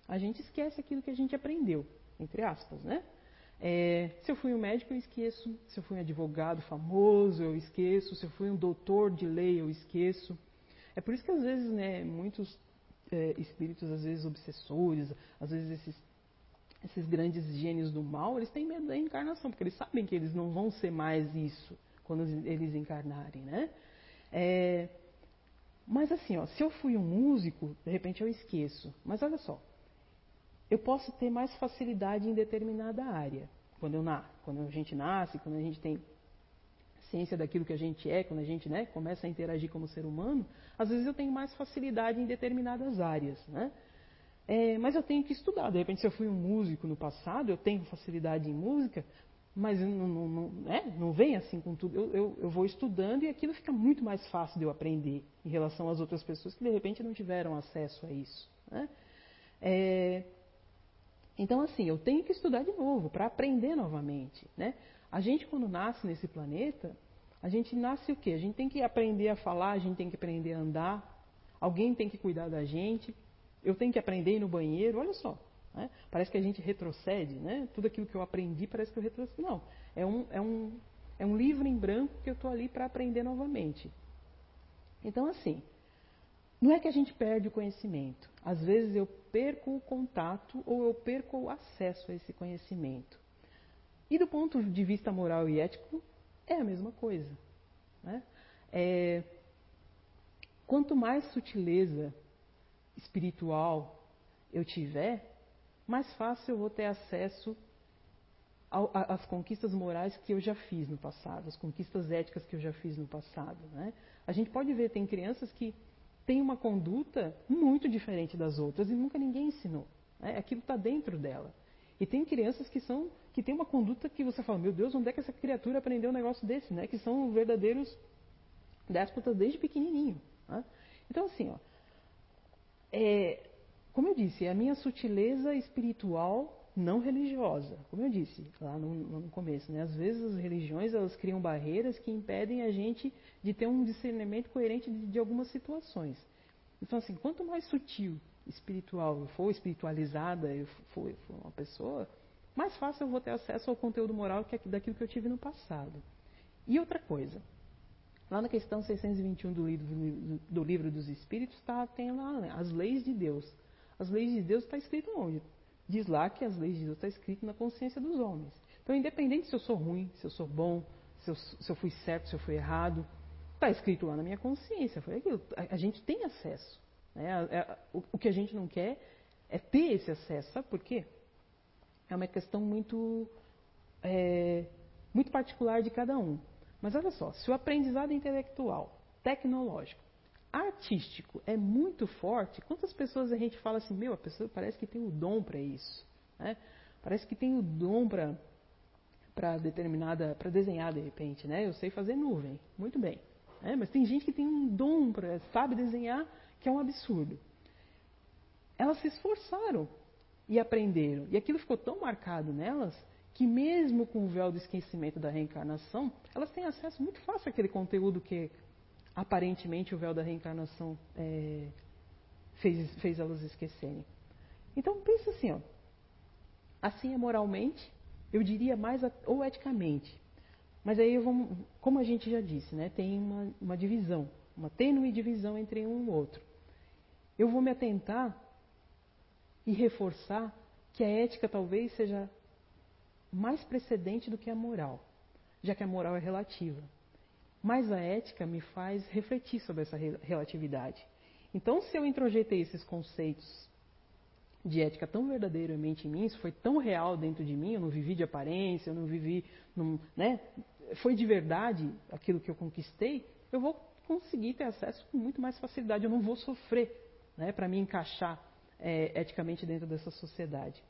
a gente esquece aquilo que a gente aprendeu, entre aspas, né? É, se eu fui um médico, eu esqueço. Se eu fui um advogado famoso, eu esqueço. Se eu fui um doutor de lei, eu esqueço. É por isso que às vezes, né, muitos é, espíritos, às vezes obsessores, às vezes esses, esses grandes gênios do mal, eles têm medo da encarnação, porque eles sabem que eles não vão ser mais isso quando eles encarnarem, né? É, mas assim, ó, se eu fui um músico, de repente eu esqueço. Mas olha só, eu posso ter mais facilidade em determinada área. Quando, eu na, quando a gente nasce, quando a gente tem ciência daquilo que a gente é, quando a gente né, começa a interagir como ser humano, às vezes eu tenho mais facilidade em determinadas áreas. Né? É, mas eu tenho que estudar. De repente, se eu fui um músico no passado, eu tenho facilidade em música, mas não, não, não, né? não vem assim com tudo. Eu, eu, eu, vou estudando e aquilo fica muito mais fácil de eu aprender em relação às outras pessoas que de repente não tiveram acesso a isso. Né? É, então, assim, eu tenho que estudar de novo para aprender novamente. Né? A gente, quando nasce nesse planeta, a gente nasce o quê? A gente tem que aprender a falar, a gente tem que aprender a andar, alguém tem que cuidar da gente, eu tenho que aprender a ir no banheiro, olha só. Né? Parece que a gente retrocede, né? Tudo aquilo que eu aprendi parece que eu retrocedo. Não, é um, é um, é um livro em branco que eu estou ali para aprender novamente. Então, assim, não é que a gente perde o conhecimento. Às vezes eu perco o contato ou eu perco o acesso a esse conhecimento. E do ponto de vista moral e ético, é a mesma coisa. Né? É, quanto mais sutileza espiritual eu tiver, mais fácil eu vou ter acesso às conquistas morais que eu já fiz no passado, as conquistas éticas que eu já fiz no passado. Né? A gente pode ver, tem crianças que têm uma conduta muito diferente das outras e nunca ninguém ensinou. Né? Aquilo está dentro dela. E tem crianças que são que têm uma conduta que você fala, meu Deus, onde é que essa criatura aprendeu um negócio desse, né? Que são verdadeiros déspotas desde pequenininho. Né? Então assim, ó, é, como eu disse, é a minha sutileza espiritual não religiosa. Como eu disse lá no, no, começo, né? às vezes as religiões elas criam barreiras que impedem a gente de ter um discernimento coerente de, de algumas situações. Então, assim, quanto mais sutil, espiritual eu for, espiritualizada eu for, eu for uma pessoa, mais fácil eu vou ter acesso ao conteúdo moral que daquilo que eu tive no passado. E outra coisa, lá na questão 621 do livro, do livro dos Espíritos, tá, tem lá as leis de Deus. As leis de Deus está escrito onde? Diz lá que as leis de Deus está escrito na consciência dos homens. Então, independente se eu sou ruim, se eu sou bom, se eu, se eu fui certo, se eu fui errado, está escrito lá na minha consciência. Foi aquilo. A, a gente tem acesso. Né? A, a, o, o, que a gente não quer é ter esse acesso. Sabe por quê? É uma questão muito, é, muito particular de cada um. Mas olha só, se o aprendizado intelectual, tecnológico, artístico é muito forte, quantas pessoas a gente fala assim, meu, a pessoa parece que tem o dom para isso, né? Parece que tem o dom para para determinada, para desenhar de repente, né? Eu sei fazer nuvem, muito bem, né? Mas tem gente que tem um dom para sabe desenhar que é um absurdo. Elas se esforçaram e aprenderam, e aquilo ficou tão marcado nelas que mesmo com o véu do esquecimento da reencarnação, elas têm acesso muito fácil àquele conteúdo que aparentemente o véu da reencarnação é, fez, fez elas esquecerem. Então pensa assim, ó, assim é moralmente, eu diria mais ou eticamente. Mas aí vamos, como a gente já disse, né, tem uma, uma divisão, uma tênue divisão entre um e outro. Eu vou me atentar e reforçar que a ética talvez seja mais precedente do que a moral, já que a moral é relativa. Mas a ética me faz refletir sobre essa relatividade. Então, se eu introjetei esses conceitos de ética tão verdadeiramente em mim, isso foi tão real dentro de mim, eu não vivi de aparência, eu não vivi, num, né? Foi de verdade aquilo que eu conquistei, eu vou conseguir ter acesso com muito mais facilidade, eu não vou sofrer, né, para me encaixar é, eticamente dentro dessa sociedade.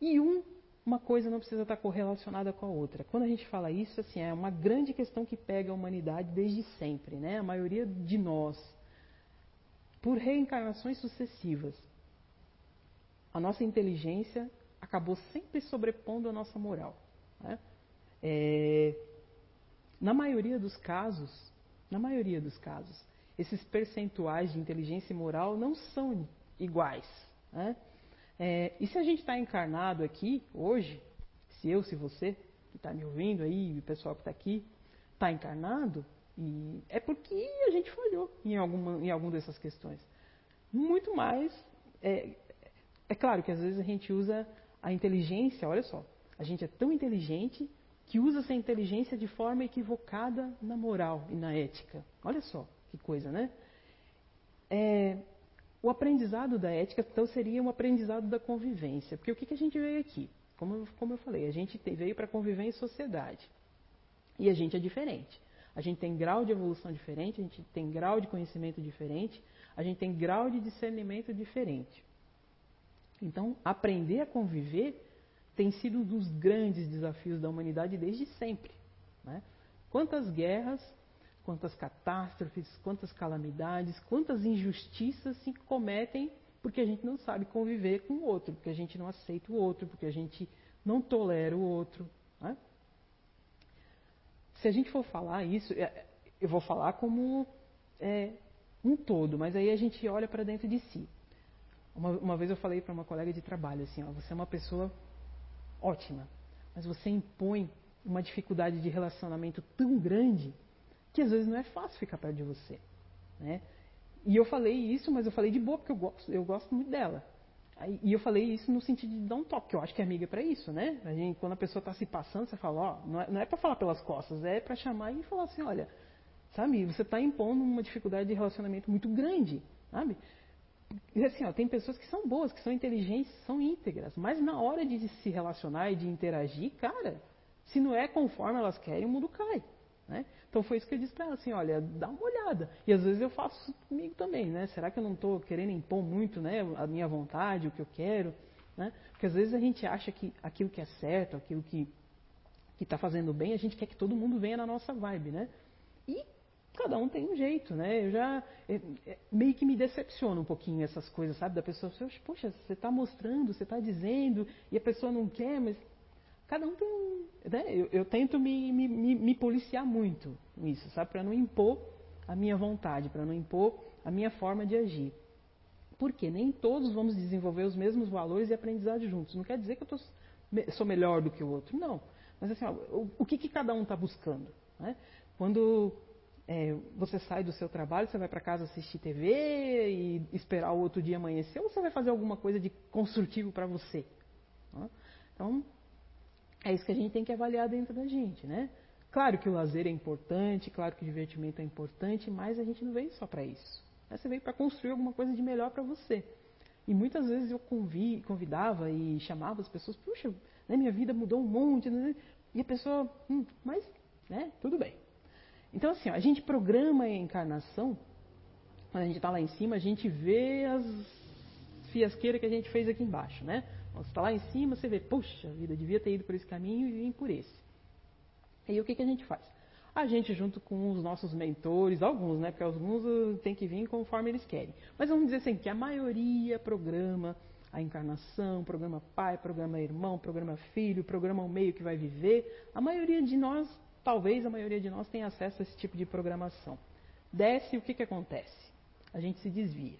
E um uma coisa não precisa estar correlacionada com a outra. Quando a gente fala isso, assim, é uma grande questão que pega a humanidade desde sempre, né? A maioria de nós, por reencarnações sucessivas, a nossa inteligência acabou sempre sobrepondo a nossa moral. Né? É, na maioria dos casos, na maioria dos casos, esses percentuais de inteligência e moral não são iguais. Né? É, e se a gente está encarnado aqui hoje, se eu, se você que está me ouvindo aí, o pessoal que está aqui, está encarnado, e é porque a gente falhou em alguma em alguma dessas questões. Muito mais. É, é claro que às vezes a gente usa a inteligência, olha só, a gente é tão inteligente que usa essa inteligência de forma equivocada na moral e na ética. Olha só que coisa, né? É, o aprendizado da ética, então, seria um aprendizado da convivência. Porque o que, que a gente veio aqui? Como, como eu falei, a gente veio para conviver em sociedade. E a gente é diferente. A gente tem grau de evolução diferente, a gente tem grau de conhecimento diferente, a gente tem grau de discernimento diferente. Então, aprender a conviver tem sido um dos grandes desafios da humanidade desde sempre. Né? Quantas guerras, quantas catástrofes, quantas calamidades, quantas injustiças se cometem porque a gente não sabe conviver com o outro, porque a gente não aceita o outro, porque a gente não tolera o outro. Né? Se a gente for falar isso, é, eu vou falar como é, um todo, mas aí a gente olha para dentro de si. Uma, uma vez eu falei para uma colega de trabalho assim: ó, você é uma pessoa ótima, mas você impõe uma dificuldade de relacionamento tão grande que às vezes não é fácil ficar perto de você. Né? E eu falei isso, mas eu falei de boa, porque eu gosto, eu gosto muito dela. E eu falei isso no sentido de dar um toque, que eu acho que amiga é para isso, né? A gente, quando a pessoa está se passando, você fala, ó, não é, não é para falar pelas costas, é para chamar e falar assim, olha, sabe, você está impondo uma dificuldade de relacionamento muito grande, sabe? E assim, ó, tem pessoas que são boas, que são inteligentes, são íntegras, mas na hora de se relacionar e de interagir, cara, se não é conforme elas querem, o mundo cai. Né? Então foi isso que eu disse para ela, assim, olha, dá uma olhada. E às vezes eu faço comigo também, né? Será que eu não estou querendo impor muito né, a minha vontade, o que eu quero? Né? Porque às vezes a gente acha que aquilo que é certo, aquilo que está fazendo bem, a gente quer que todo mundo venha na nossa vibe, né? E cada um tem um jeito, né? Eu já é, é, meio que me decepciona um pouquinho essas coisas, sabe? Da pessoa, poxa, você está mostrando, você está dizendo, e a pessoa não quer, mas cada um tem. Né? Eu, eu tento me, me, me, me, policiar muito nisso, sabe? Para não impor a minha vontade, para não impor a minha forma de agir. Porque nem todos vamos desenvolver os mesmos valores e aprendizados juntos. Não quer dizer que eu tô, sou melhor do que o outro, não. Mas assim, ó, o, o que, que cada um está buscando? Né? Quando é, você sai do seu trabalho, você vai para casa assistir TV e esperar o outro dia amanhecer, ou você vai fazer alguma coisa de construtivo para você? Né? Então, é isso que a gente tem que avaliar dentro da gente, né? Claro que o lazer é importante, claro que o divertimento é importante, mas a gente não veio só para isso. Né? Você veio para construir alguma coisa de melhor para você. E muitas vezes eu convi, convidava e chamava as pessoas, puxa, né, minha vida mudou um monte, né? e a pessoa, hum, mas, né, tudo bem. Então, assim, ó, a gente programa a encarnação, quando a gente está lá em cima, a gente vê as fiasqueiras que a gente fez aqui embaixo, né? Você está lá em cima, você vê, puxa vida, devia ter ido por esse caminho e vim por esse. E aí o que, que a gente faz? A gente, junto com os nossos mentores, alguns, né? Porque alguns uh, tem que vir conforme eles querem. Mas vamos dizer assim, que a maioria programa a encarnação, programa pai, programa irmão, programa filho, programa o meio que vai viver. A maioria de nós talvez a maioria de nós tenha acesso a esse tipo de programação. Desce, o que, que acontece? A gente se desvia.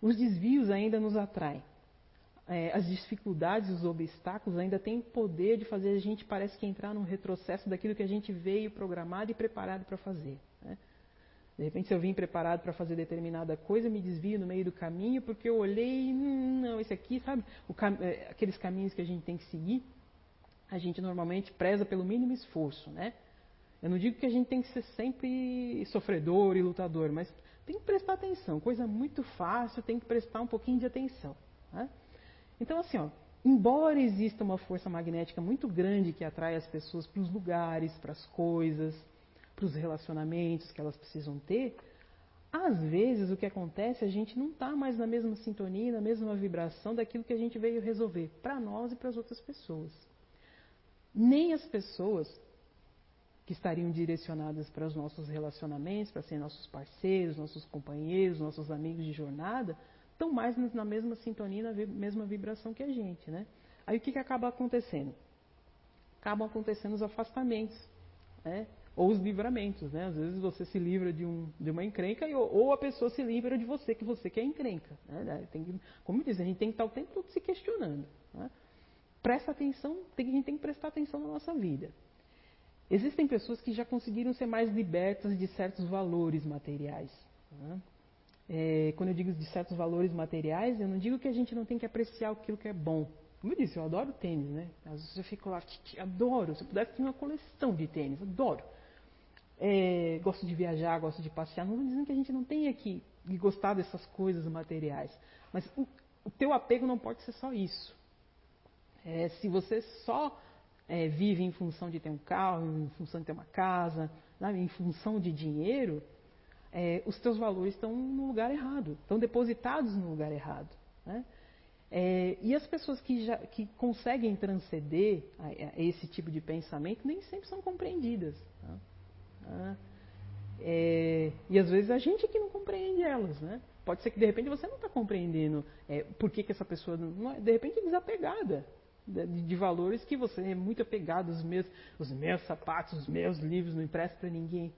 Os desvios ainda nos atraem. É, as dificuldades, os obstáculos ainda têm poder de fazer a gente parece que entrar num retrocesso daquilo que a gente veio programado e preparado para fazer. Né? De repente, se eu vim preparado para fazer determinada coisa, me desvio no meio do caminho porque eu olhei, hum, não, esse aqui, sabe, cam é, aqueles caminhos que a gente tem que seguir a gente normalmente preza pelo mínimo esforço, né? Eu não digo que a gente tem que ser sempre sofredor e lutador, mas tem que prestar atenção. Coisa muito fácil, tem que prestar um pouquinho de atenção. Né? Então, assim, ó, embora exista uma força magnética muito grande que atrai as pessoas para os lugares, para as coisas, para os relacionamentos que elas precisam ter, Às vezes o que acontece, a gente não está mais na mesma sintonia, na mesma vibração daquilo que a gente veio resolver para nós e para as outras pessoas. Nem as pessoas que estariam direcionadas para os nossos relacionamentos, para serem nossos parceiros, nossos companheiros, nossos amigos de jornada, estão mais na mesma sintonia, na mesma vibração que a gente, né? Aí o que, que acaba acontecendo? Acabam acontecendo os afastamentos, né? ou os livramentos, né? Às vezes você se livra de, um, de uma encrenca e, ou a pessoa se livra de você, que você quer encrenca. Né? Tem que, como diz, a gente tem que estar o tempo todo se questionando. Né? Presta atenção, tem, a gente tem que prestar atenção na nossa vida. Existem pessoas que já conseguiram ser mais libertas de certos valores materiais. Né? É, quando eu digo de certos valores materiais, eu não digo que a gente não tem que apreciar aquilo que é bom. Como eu disse, eu adoro tênis, né? Às vezes eu fico lá, adoro. Se eu pudesse ter uma coleção de tênis, adoro é, gosto de viajar, gosto de passear. Não estou dizendo que a gente não tenha que gostar dessas coisas materiais, mas o, o teu apego não pode ser só isso. É, se você só é, vive em função de ter um carro, em função de ter uma casa, sabe, em função de dinheiro, é, os teus valores estão no lugar errado, estão depositados no lugar errado. Né? É, e as pessoas que, já, que conseguem transcender a, a esse tipo de pensamento nem sempre são compreendidas. Né? É, e às vezes a gente que não compreende elas, né? Pode ser que de repente você não está compreendendo é, por que, que essa pessoa não é, de repente é desapegada de, de, valores que você é muito apegado, os meus, os meus sapatos, os meus livros, não empresta para ninguém.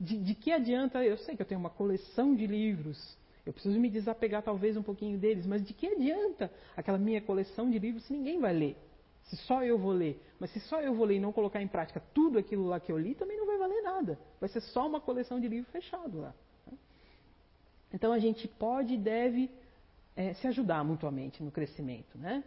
De, de que adianta? Eu sei que eu tenho uma coleção de livros, eu preciso me desapegar talvez um pouquinho deles, mas de que adianta aquela minha coleção de livros se ninguém vai ler? Se só eu vou ler. Mas se só eu vou ler e não colocar em prática tudo aquilo lá que eu li, também não vai valer nada. Vai ser só uma coleção de livro fechado lá. Então a gente pode e deve é, se ajudar mutuamente no crescimento, né?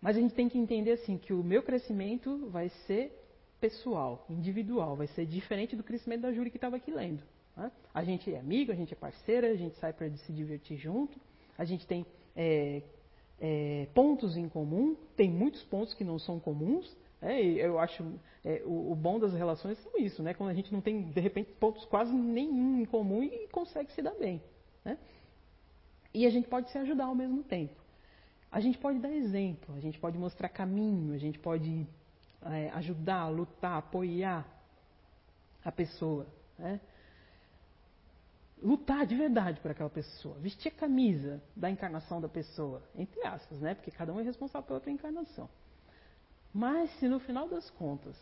Mas a gente tem que entender assim que o meu crescimento vai ser pessoal, individual, vai ser diferente do crescimento da Júlia que estava aqui lendo. Né? A gente é amigo, a gente é parceira, a gente sai para se divertir junto, a gente tem é, é, pontos em comum, tem muitos pontos que não são comuns. É, eu acho é, o, o, bom das relações são isso, né? Quando a gente não tem de repente pontos quase nenhum em comum e consegue se dar bem, né? E a gente pode se ajudar ao mesmo tempo. A gente pode dar exemplo, a gente pode mostrar caminho, a gente pode é, ajudar, lutar, apoiar a pessoa, né? lutar de verdade por aquela pessoa, vestir a camisa da encarnação da pessoa, entre aspas, né? Porque cada um é responsável pela outra encarnação. Mas se no final das contas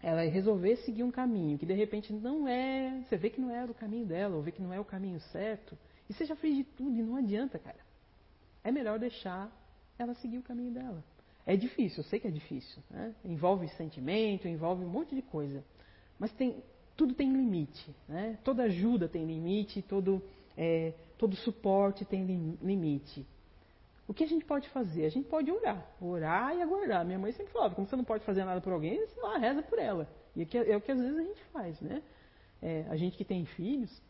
ela resolver seguir um caminho que de repente não é, você vê que não era o caminho dela, ou vê que não é o caminho certo, e você já fez de tudo e não adianta, cara. É melhor deixar ela seguir o caminho dela. É difícil, eu sei que é difícil, né? Envolve sentimento, envolve um monte de coisa. Mas tem, tudo tem limite. Né? Toda ajuda tem limite, todo, é, todo suporte tem limite. O que a gente pode fazer? A gente pode orar. Orar e aguardar. Minha mãe sempre falava, como você não pode fazer nada por alguém, você lá reza por ela. E é, é o que às vezes a gente faz. Né? É, a gente que tem filhos,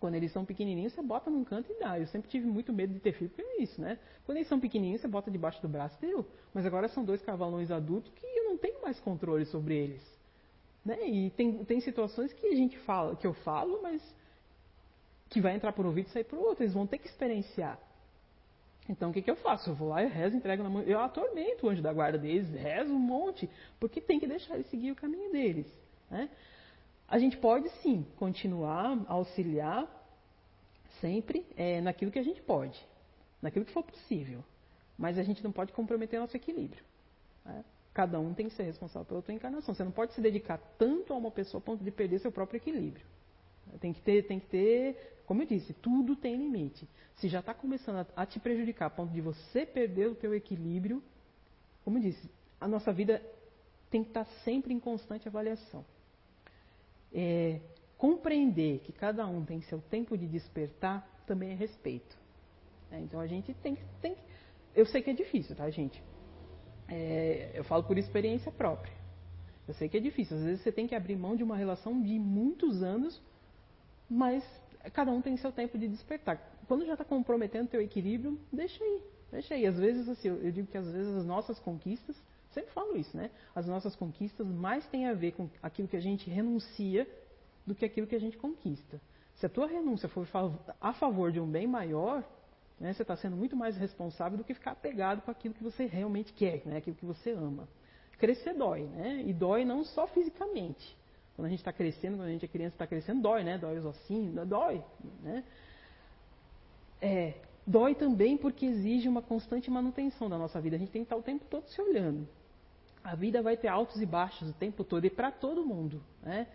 quando eles são pequenininhos, você bota num canto e dá. Eu sempre tive muito medo de ter filho porque é isso, né? Quando eles são pequenininhos, você bota debaixo do braço e deu. Mas agora são dois cavalões adultos que eu não tenho mais controle sobre eles. Né? E tem, tem situações que a gente fala, que eu falo, mas que vai entrar por um ouvido e sair por outro. Eles vão ter que experienciar. Então o que, que eu faço? Eu vou lá, eu rezo, entrego na mão. Eu atormento o anjo da guarda deles, rezo um monte, porque tem que deixar eles seguir o caminho deles. Né? A gente pode sim continuar auxiliar sempre é, naquilo que a gente pode, naquilo que for possível. Mas a gente não pode comprometer nosso equilíbrio. Né? Cada um tem que ser responsável pela sua encarnação. Você não pode se dedicar tanto a uma pessoa a ponto de perder seu próprio equilíbrio. Tem que ter, tem que ter, como eu disse, tudo tem limite. Se já está começando a, a, te prejudicar a ponto de você perder o teu equilíbrio, como eu disse, a nossa vida tem que estar tá sempre em constante avaliação. É, compreender que cada um tem seu tempo de despertar também é respeito. É, então a gente tem, tem que. Eu sei que é difícil, tá, gente? É, eu falo por experiência própria. Eu sei que é difícil. Às vezes você tem que abrir mão de uma relação de muitos anos, mas cada um tem seu tempo de despertar. Quando já está comprometendo teu equilíbrio, deixa aí. Deixa aí. Às vezes, assim, eu digo que às vezes as nossas conquistas, sempre falo isso, né? As nossas conquistas mais têm a ver com aquilo que a gente renuncia do que aquilo que a gente conquista. Se a tua renúncia for a favor de um bem maior, né, você está sendo muito mais responsável do que ficar apegado com aquilo que você realmente quer, né, aquilo que você ama. Crescer dói, né? E dói não só fisicamente. Quando a gente está crescendo, quando a gente é criança está crescendo, dói, né? Dói os ossinhos, dói, né? É, dói também porque exige uma constante manutenção da nossa vida. A gente tem que estar o tempo todo se olhando. A vida vai ter altos e baixos o tempo todo e para todo mundo, né?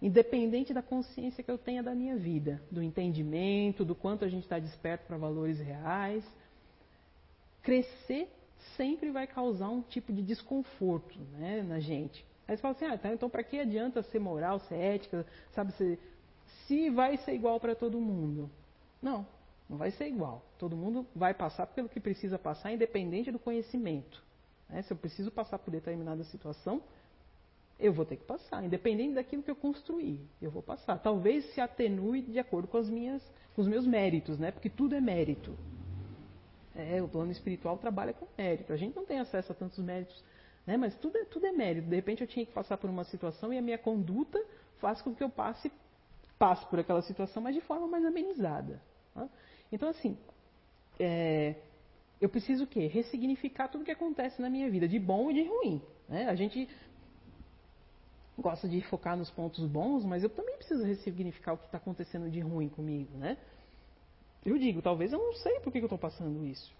Independente da consciência que eu tenha da minha vida, do entendimento, do quanto a gente está desperto para valores reais. Crescer sempre vai causar um tipo de desconforto né, na gente. Aí você fala assim, ah, tá, então para que adianta ser moral, ser ética, sabe, se, se vai ser igual para todo mundo? Não, não vai ser igual. Todo mundo vai passar pelo que precisa passar, independente do conhecimento. Né? Se eu preciso passar por determinada situação, eu vou ter que passar, independente daquilo que eu construí, eu vou passar. Talvez se atenue de acordo com, as minhas, com os meus méritos, né? porque tudo é mérito. É, o plano espiritual trabalha com mérito. A gente não tem acesso a tantos méritos, né? mas tudo é, tudo é mérito. De repente eu tinha que passar por uma situação e a minha conduta faz com que eu passe, passe por aquela situação, mas de forma mais amenizada. Tá? Então, assim, é, eu preciso o quê? Ressignificar tudo que acontece na minha vida, de bom e de ruim. Né? A gente gosta de focar nos pontos bons, mas eu também preciso ressignificar o que está acontecendo de ruim comigo, né? Eu digo, talvez eu não sei por que, eu estou passando isso.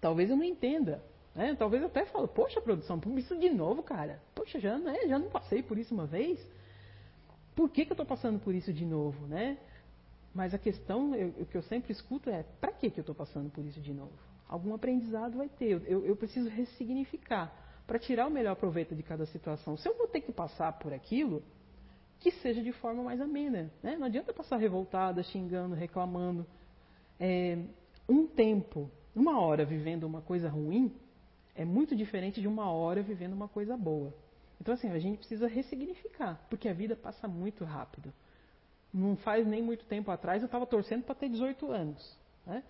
Talvez eu não entenda. Né? Talvez eu até falo, poxa, produção, isso de novo, cara. Poxa, já, né, já não passei por isso uma vez. Por que, que eu estou passando por isso de novo, né? Mas a questão, o que eu sempre escuto é, para que, que eu estou passando por isso de novo? Algum aprendizado vai ter. Eu, eu preciso ressignificar para tirar o melhor proveito de cada situação. Se eu vou ter que passar por aquilo, que seja de forma mais amena. Né? Não adianta passar revoltada, xingando, reclamando é, um tempo, uma hora vivendo uma coisa ruim, é muito diferente de uma hora vivendo uma coisa boa. Então, assim, a gente precisa ressignificar, porque a vida passa muito rápido. Não faz nem muito tempo atrás eu estava torcendo para ter 18 anos. Né?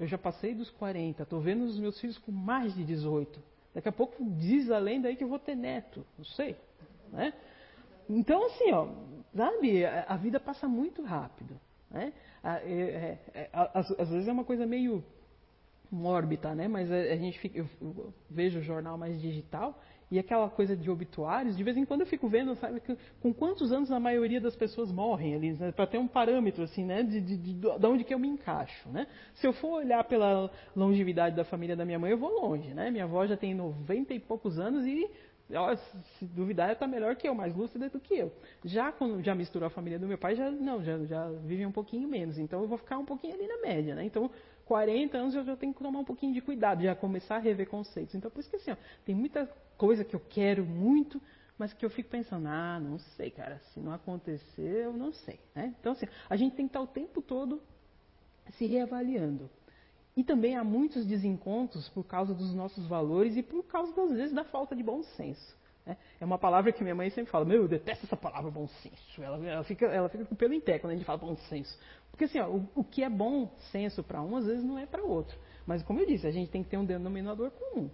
Eu já passei dos 40, estou vendo os meus filhos com mais de 18. Daqui a pouco diz a lenda aí que eu vou ter neto, não sei. Né? Então, assim, ó, sabe, a vida passa muito rápido. Né? É, é, é, às, vezes é uma coisa meio mórbida, né? mas a, gente fica, eu, vejo o jornal mais digital e aquela coisa de obituários, de vez em quando eu fico vendo, sabe, com quantos anos a maioria das pessoas morrem ali, né? para ter um parâmetro assim, né, de, de, de, de, onde que eu me encaixo, né? Se eu for olhar pela longevidade da família da minha mãe, eu vou longe, né? Minha avó já tem 90 e poucos anos e se duvidar, ela está melhor que eu, mais lúcida do que eu. Já quando já misturou a família do meu pai, já não, já, já vive um pouquinho menos. Então eu vou ficar um pouquinho ali na média, né? Então, 40 anos eu já tenho que tomar um pouquinho de cuidado, já começar a rever conceitos. Então, por isso que assim, ó, tem muita coisa que eu quero muito, mas que eu fico pensando, ah, não sei, cara, se não acontecer, eu não sei. Né? Então, assim, a gente tem que estar o tempo todo se reavaliando. E também há muitos desencontros por causa dos nossos valores e por causa, às vezes, da falta de bom senso. Né? É uma palavra que minha mãe sempre fala, meu, eu detesto essa palavra bom senso. Ela, ela, fica, ela fica com o pelo em pé quando a gente fala bom senso. Porque assim, ó, o, o, que é bom senso para um, às vezes não é para outro. Mas como eu disse, a gente tem que ter um denominador comum.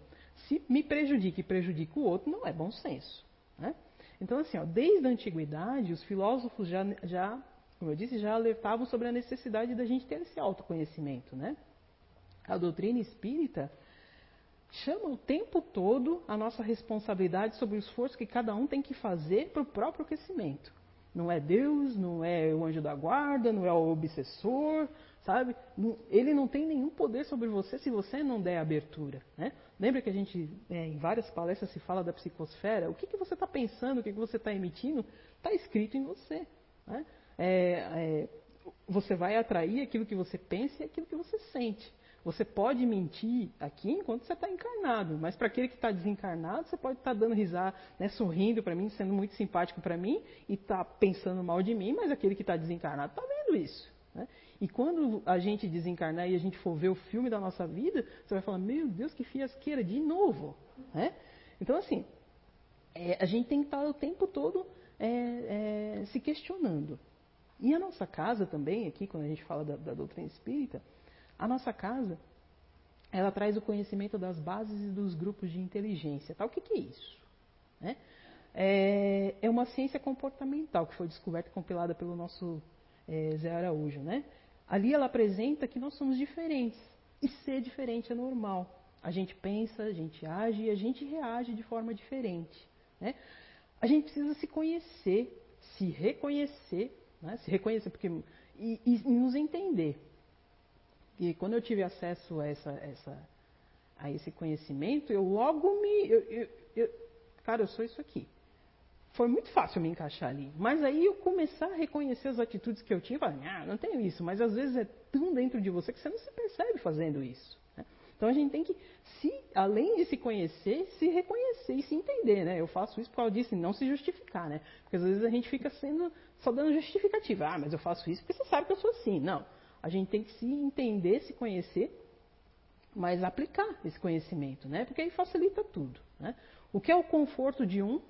Se me prejudica e prejudica o outro, não é bom senso. Né? Então, assim, ó, desde a antiguidade, os filósofos já, já, como eu disse, já alertavam sobre a necessidade da gente ter esse autoconhecimento. Né? A doutrina espírita chama o tempo todo a nossa responsabilidade sobre o esforço que cada um tem que fazer para o próprio crescimento. Não é Deus, não é o anjo da guarda, não é o obsessor, sabe? Ele não tem nenhum poder sobre você se você não der abertura. Né? Lembra que a gente, é, em várias palestras, se fala da psicosfera? O que, que você está pensando, o que, que você está emitindo, está escrito em você. Né? É, é, você vai atrair aquilo que você pensa e aquilo que você sente. Você pode mentir aqui enquanto você está encarnado, mas para aquele que está desencarnado, você pode estar tá dando risada, né, sorrindo para mim, sendo muito simpático para mim e está pensando mal de mim, mas aquele que está desencarnado está vendo isso. Né? E quando a gente desencarnar e a gente for ver o filme da nossa vida, você vai falar: Meu Deus, que fiasqueira, de novo. Né? Então, assim, é, a gente tem que estar tá o tempo todo é, é, se questionando. E a nossa casa também, aqui, quando a gente fala da, da doutrina espírita, a nossa casa, ela traz o conhecimento das bases e dos grupos de inteligência. Tá? O que, que é isso? Né? é, é uma ciência comportamental que foi descoberta e compilada pelo nosso é, Zé Araújo, né? Ali ela apresenta que nós somos diferentes e ser diferente é normal. A gente pensa, a gente age e a gente reage de forma diferente. Né? A gente precisa se conhecer, se reconhecer, né? se reconhecer porque, e, e, nos entender. E quando eu tive acesso a, essa, essa, a esse conhecimento, eu logo me. Eu, eu, eu, cara, eu sou isso aqui. Foi muito fácil me encaixar ali. Mas aí eu começar a reconhecer as atitudes que eu tinha, ah, não tenho isso. Mas às vezes é tão dentro de você que você não se percebe fazendo isso. Né? Então a gente tem que, se, além de se conhecer, se reconhecer e se entender. Né? Eu faço isso por causa disso, não se justificar. Né? Porque às vezes a gente fica sendo só dando justificativa. Ah, mas eu faço isso porque você sabe que eu sou assim. Não. A gente tem que se entender, se conhecer, mas aplicar esse conhecimento, né? Porque aí facilita tudo. Né? O que é o conforto de um,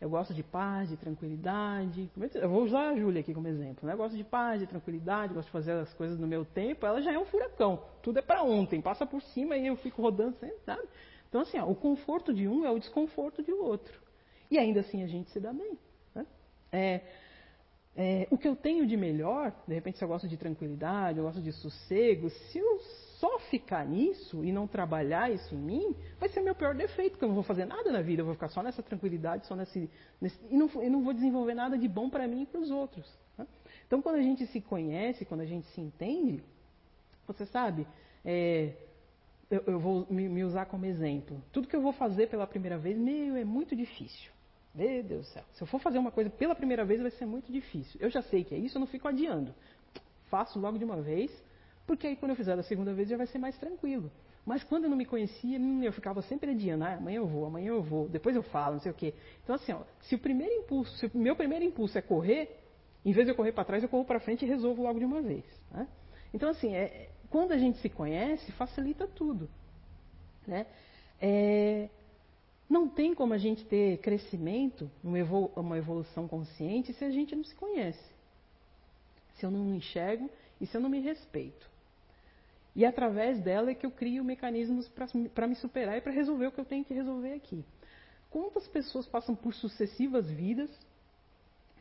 eu gosto de paz, de tranquilidade. Eu vou usar a Júlia aqui como exemplo. Né? Eu gosto de paz, de tranquilidade, gosto de fazer as coisas no meu tempo. Ela já é um furacão. Tudo é para ontem. Passa por cima e eu fico rodando sabe? Então, assim, ó, o conforto de um é o desconforto de outro. E ainda assim a gente se dá bem. Né? É, é, o que eu tenho de melhor, de repente, se eu gosto de tranquilidade, eu gosto de sossego, se eu só ficar nisso e não trabalhar isso em mim, vai ser meu pior defeito, porque eu não vou fazer nada na vida, eu vou ficar só nessa tranquilidade, só nesse. nesse e, não, não vou desenvolver nada de bom para mim e para os outros. Né? Então, quando a gente se conhece, quando a gente se entende, você sabe, é, eu, eu, vou me, me, usar como exemplo. Tudo que eu vou fazer pela primeira vez, meu, é muito difícil. Meu Deus do céu. Se eu for fazer uma coisa pela primeira vez, vai ser muito difícil. Eu já sei que é isso, eu não fico adiando. Faço logo de uma vez porque aí quando eu fizer da segunda vez já vai ser mais tranquilo. Mas quando eu não me conhecia, hum, eu ficava sempre adiando, ah, amanhã eu vou, amanhã eu vou, depois eu falo, não sei o quê. Então assim, ó, se o primeiro impulso, se o meu primeiro impulso é correr, em vez de eu correr para trás, eu corro para frente e resolvo logo de uma vez. Né? Então assim, é, quando a gente se conhece, facilita tudo. Né? É, não tem como a gente ter crescimento, uma evolução consciente, se a gente não se conhece. Se eu não me enxergo e se eu não me respeito. E através dela é que eu crio mecanismos para me superar e para resolver o que eu tenho que resolver aqui. Quantas pessoas passam por sucessivas vidas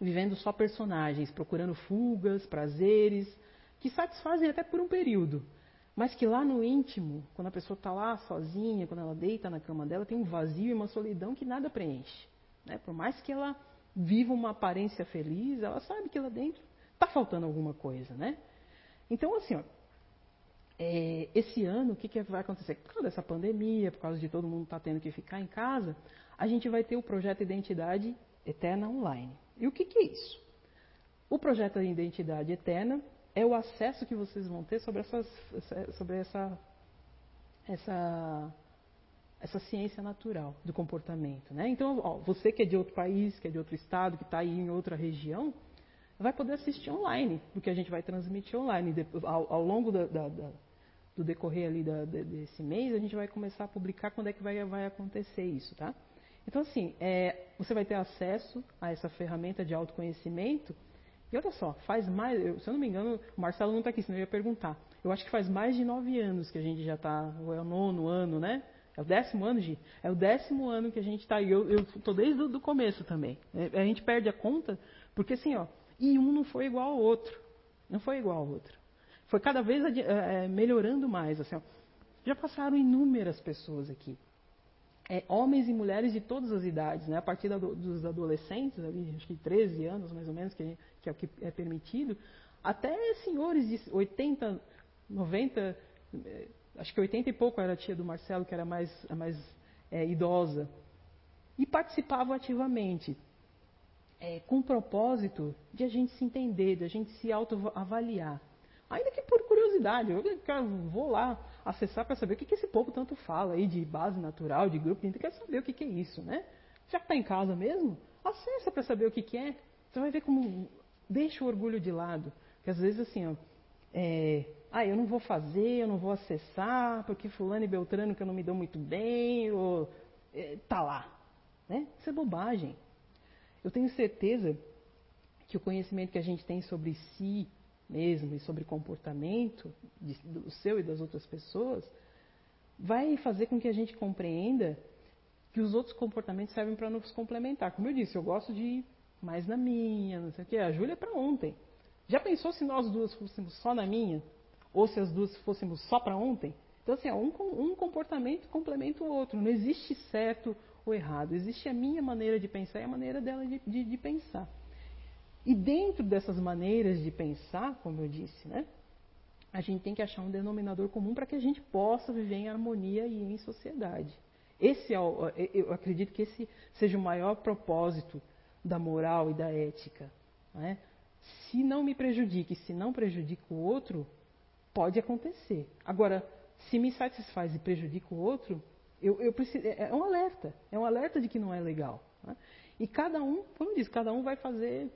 vivendo só personagens, procurando fugas, prazeres, que satisfazem até por um período, mas que lá no íntimo, quando a pessoa está lá sozinha, quando ela deita na cama dela, tem um vazio e uma solidão que nada preenche. Né? Por mais que ela viva uma aparência feliz, ela sabe que lá dentro está faltando alguma coisa, né? Então, assim, ó, é, esse ano, o que, que vai acontecer? Por causa dessa pandemia, por causa de todo mundo estar tá tendo que ficar em casa, a gente vai ter o projeto Identidade Eterna Online. E o que, que é isso? O projeto Identidade Eterna é o acesso que vocês vão ter sobre, essas, sobre essa, essa, essa ciência natural do comportamento. Né? Então, ó, você que é de outro país, que é de outro estado, que está aí em outra região, vai poder assistir online, porque a gente vai transmitir online. Ao, ao longo da, da, da do decorrer ali desse mês, a gente vai começar a publicar quando é que vai, vai acontecer isso, tá? Então, assim, é, você vai ter acesso a essa ferramenta de autoconhecimento. E olha só, faz mais, eu, se eu não me engano, o Marcelo não está aqui, senão eu ia perguntar. Eu acho que faz mais de nove anos que a gente já está, é o nono ano, né? É o décimo ano, Gi? É o décimo ano que a gente está aí. Eu estou desde o começo também. É, a gente perde a conta, porque assim, ó, e um não foi igual ao outro. Não foi igual ao outro foi cada vez é, melhorando mais. Assim, ó. Já passaram inúmeras pessoas aqui. É, homens e mulheres de todas as idades, né? a partir da, dos adolescentes, ali, acho que 13 anos mais ou menos, que, que é o que é permitido, até senhores de 80, 90, é, acho que 80 e pouco era a tia do Marcelo, que era mais, a mais é, idosa, e participavam ativamente, é, com o propósito de a gente se entender, de a gente se autoavaliar. Ainda que por curiosidade, eu vou lá acessar para saber o que, que esse povo tanto fala aí de base natural, de grupo, a quer saber o que, que é isso, né? Já que está em casa mesmo, acessa para saber o que, que é. Você vai ver como deixa o orgulho de lado. Porque às vezes assim, ó, é, ah, eu não vou fazer, eu não vou acessar, porque fulano e beltrano que eu não me dou muito bem, ou é, tá lá. Né? Isso é bobagem. Eu tenho certeza que o conhecimento que a gente tem sobre si, mesmo e sobre comportamento de, do seu e das outras pessoas, vai fazer com que a gente compreenda que os outros comportamentos servem para nos complementar. Como eu disse, eu gosto de ir mais na minha, não sei o quê. A Júlia é para ontem. Já pensou se nós duas fôssemos só na minha? Ou se as duas fôssemos só para ontem? Então, assim, um, um comportamento complementa o outro. Não existe certo ou errado. Existe a minha maneira de pensar e a maneira dela de, de, de pensar. E dentro dessas maneiras de pensar, como eu disse, né, a gente tem que achar um denominador comum para que a gente possa viver em harmonia e em sociedade. Esse é o, eu acredito que esse seja o maior propósito da moral e da ética. Né? Se não me prejudique, se não prejudica o outro, pode acontecer. Agora, se me satisfaz e prejudica o outro, eu, eu preciso, é, é um alerta. É um alerta de que não é legal. Né? E cada um, como eu disse, cada um vai fazer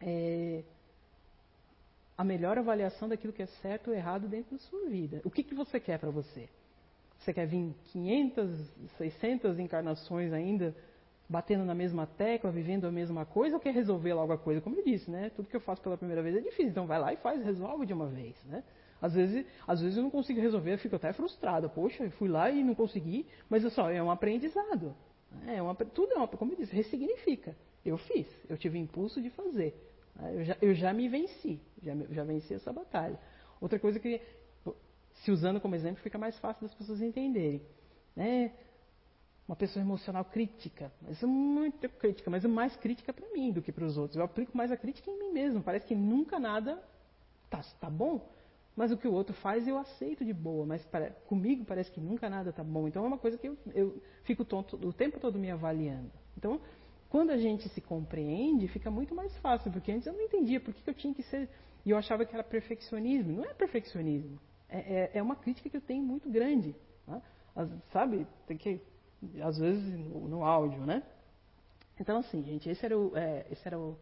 é, a melhor avaliação daquilo que é certo ou errado dentro da sua vida. O que, que você quer para você? Você quer vir 500, 600 encarnações ainda batendo na mesma tecla, vivendo a mesma coisa, ou quer resolver logo a coisa? Como eu disse, né? Tudo que eu faço pela primeira vez é difícil. Então vai lá e faz, resolve de uma vez, né? Às vezes, às vezes eu não consigo resolver, eu fico até frustrada. Poxa, eu fui lá e não consegui, mas é só, é um aprendizado. É uma, tudo é uma, como eu disse, ressignifica. Eu fiz, eu tive impulso de fazer. Né? Eu já, eu já me venci, já, já venci essa batalha. Outra coisa que, se usando como exemplo, fica mais fácil das pessoas entenderem. Né? Uma pessoa emocional crítica, mas muito crítica, mas mais crítica para mim do que para os outros. Eu aplico mais a crítica em mim mesmo. Parece que nunca nada tá, tá bom, mas o que o outro faz eu aceito de boa, mas para, comigo parece que nunca nada tá bom. Então é uma coisa que eu, eu fico tonto, o tempo todo me avaliando. Então quando a gente se compreende, fica muito mais fácil, porque antes eu não entendia por que, eu tinha que ser. E eu achava que era perfeccionismo. Não é perfeccionismo. É, é, é uma crítica que eu tenho muito grande. Né? As, sabe? Tem que. Às vezes no, no, áudio, né? Então, assim, gente, esse era, o, é, esse era o,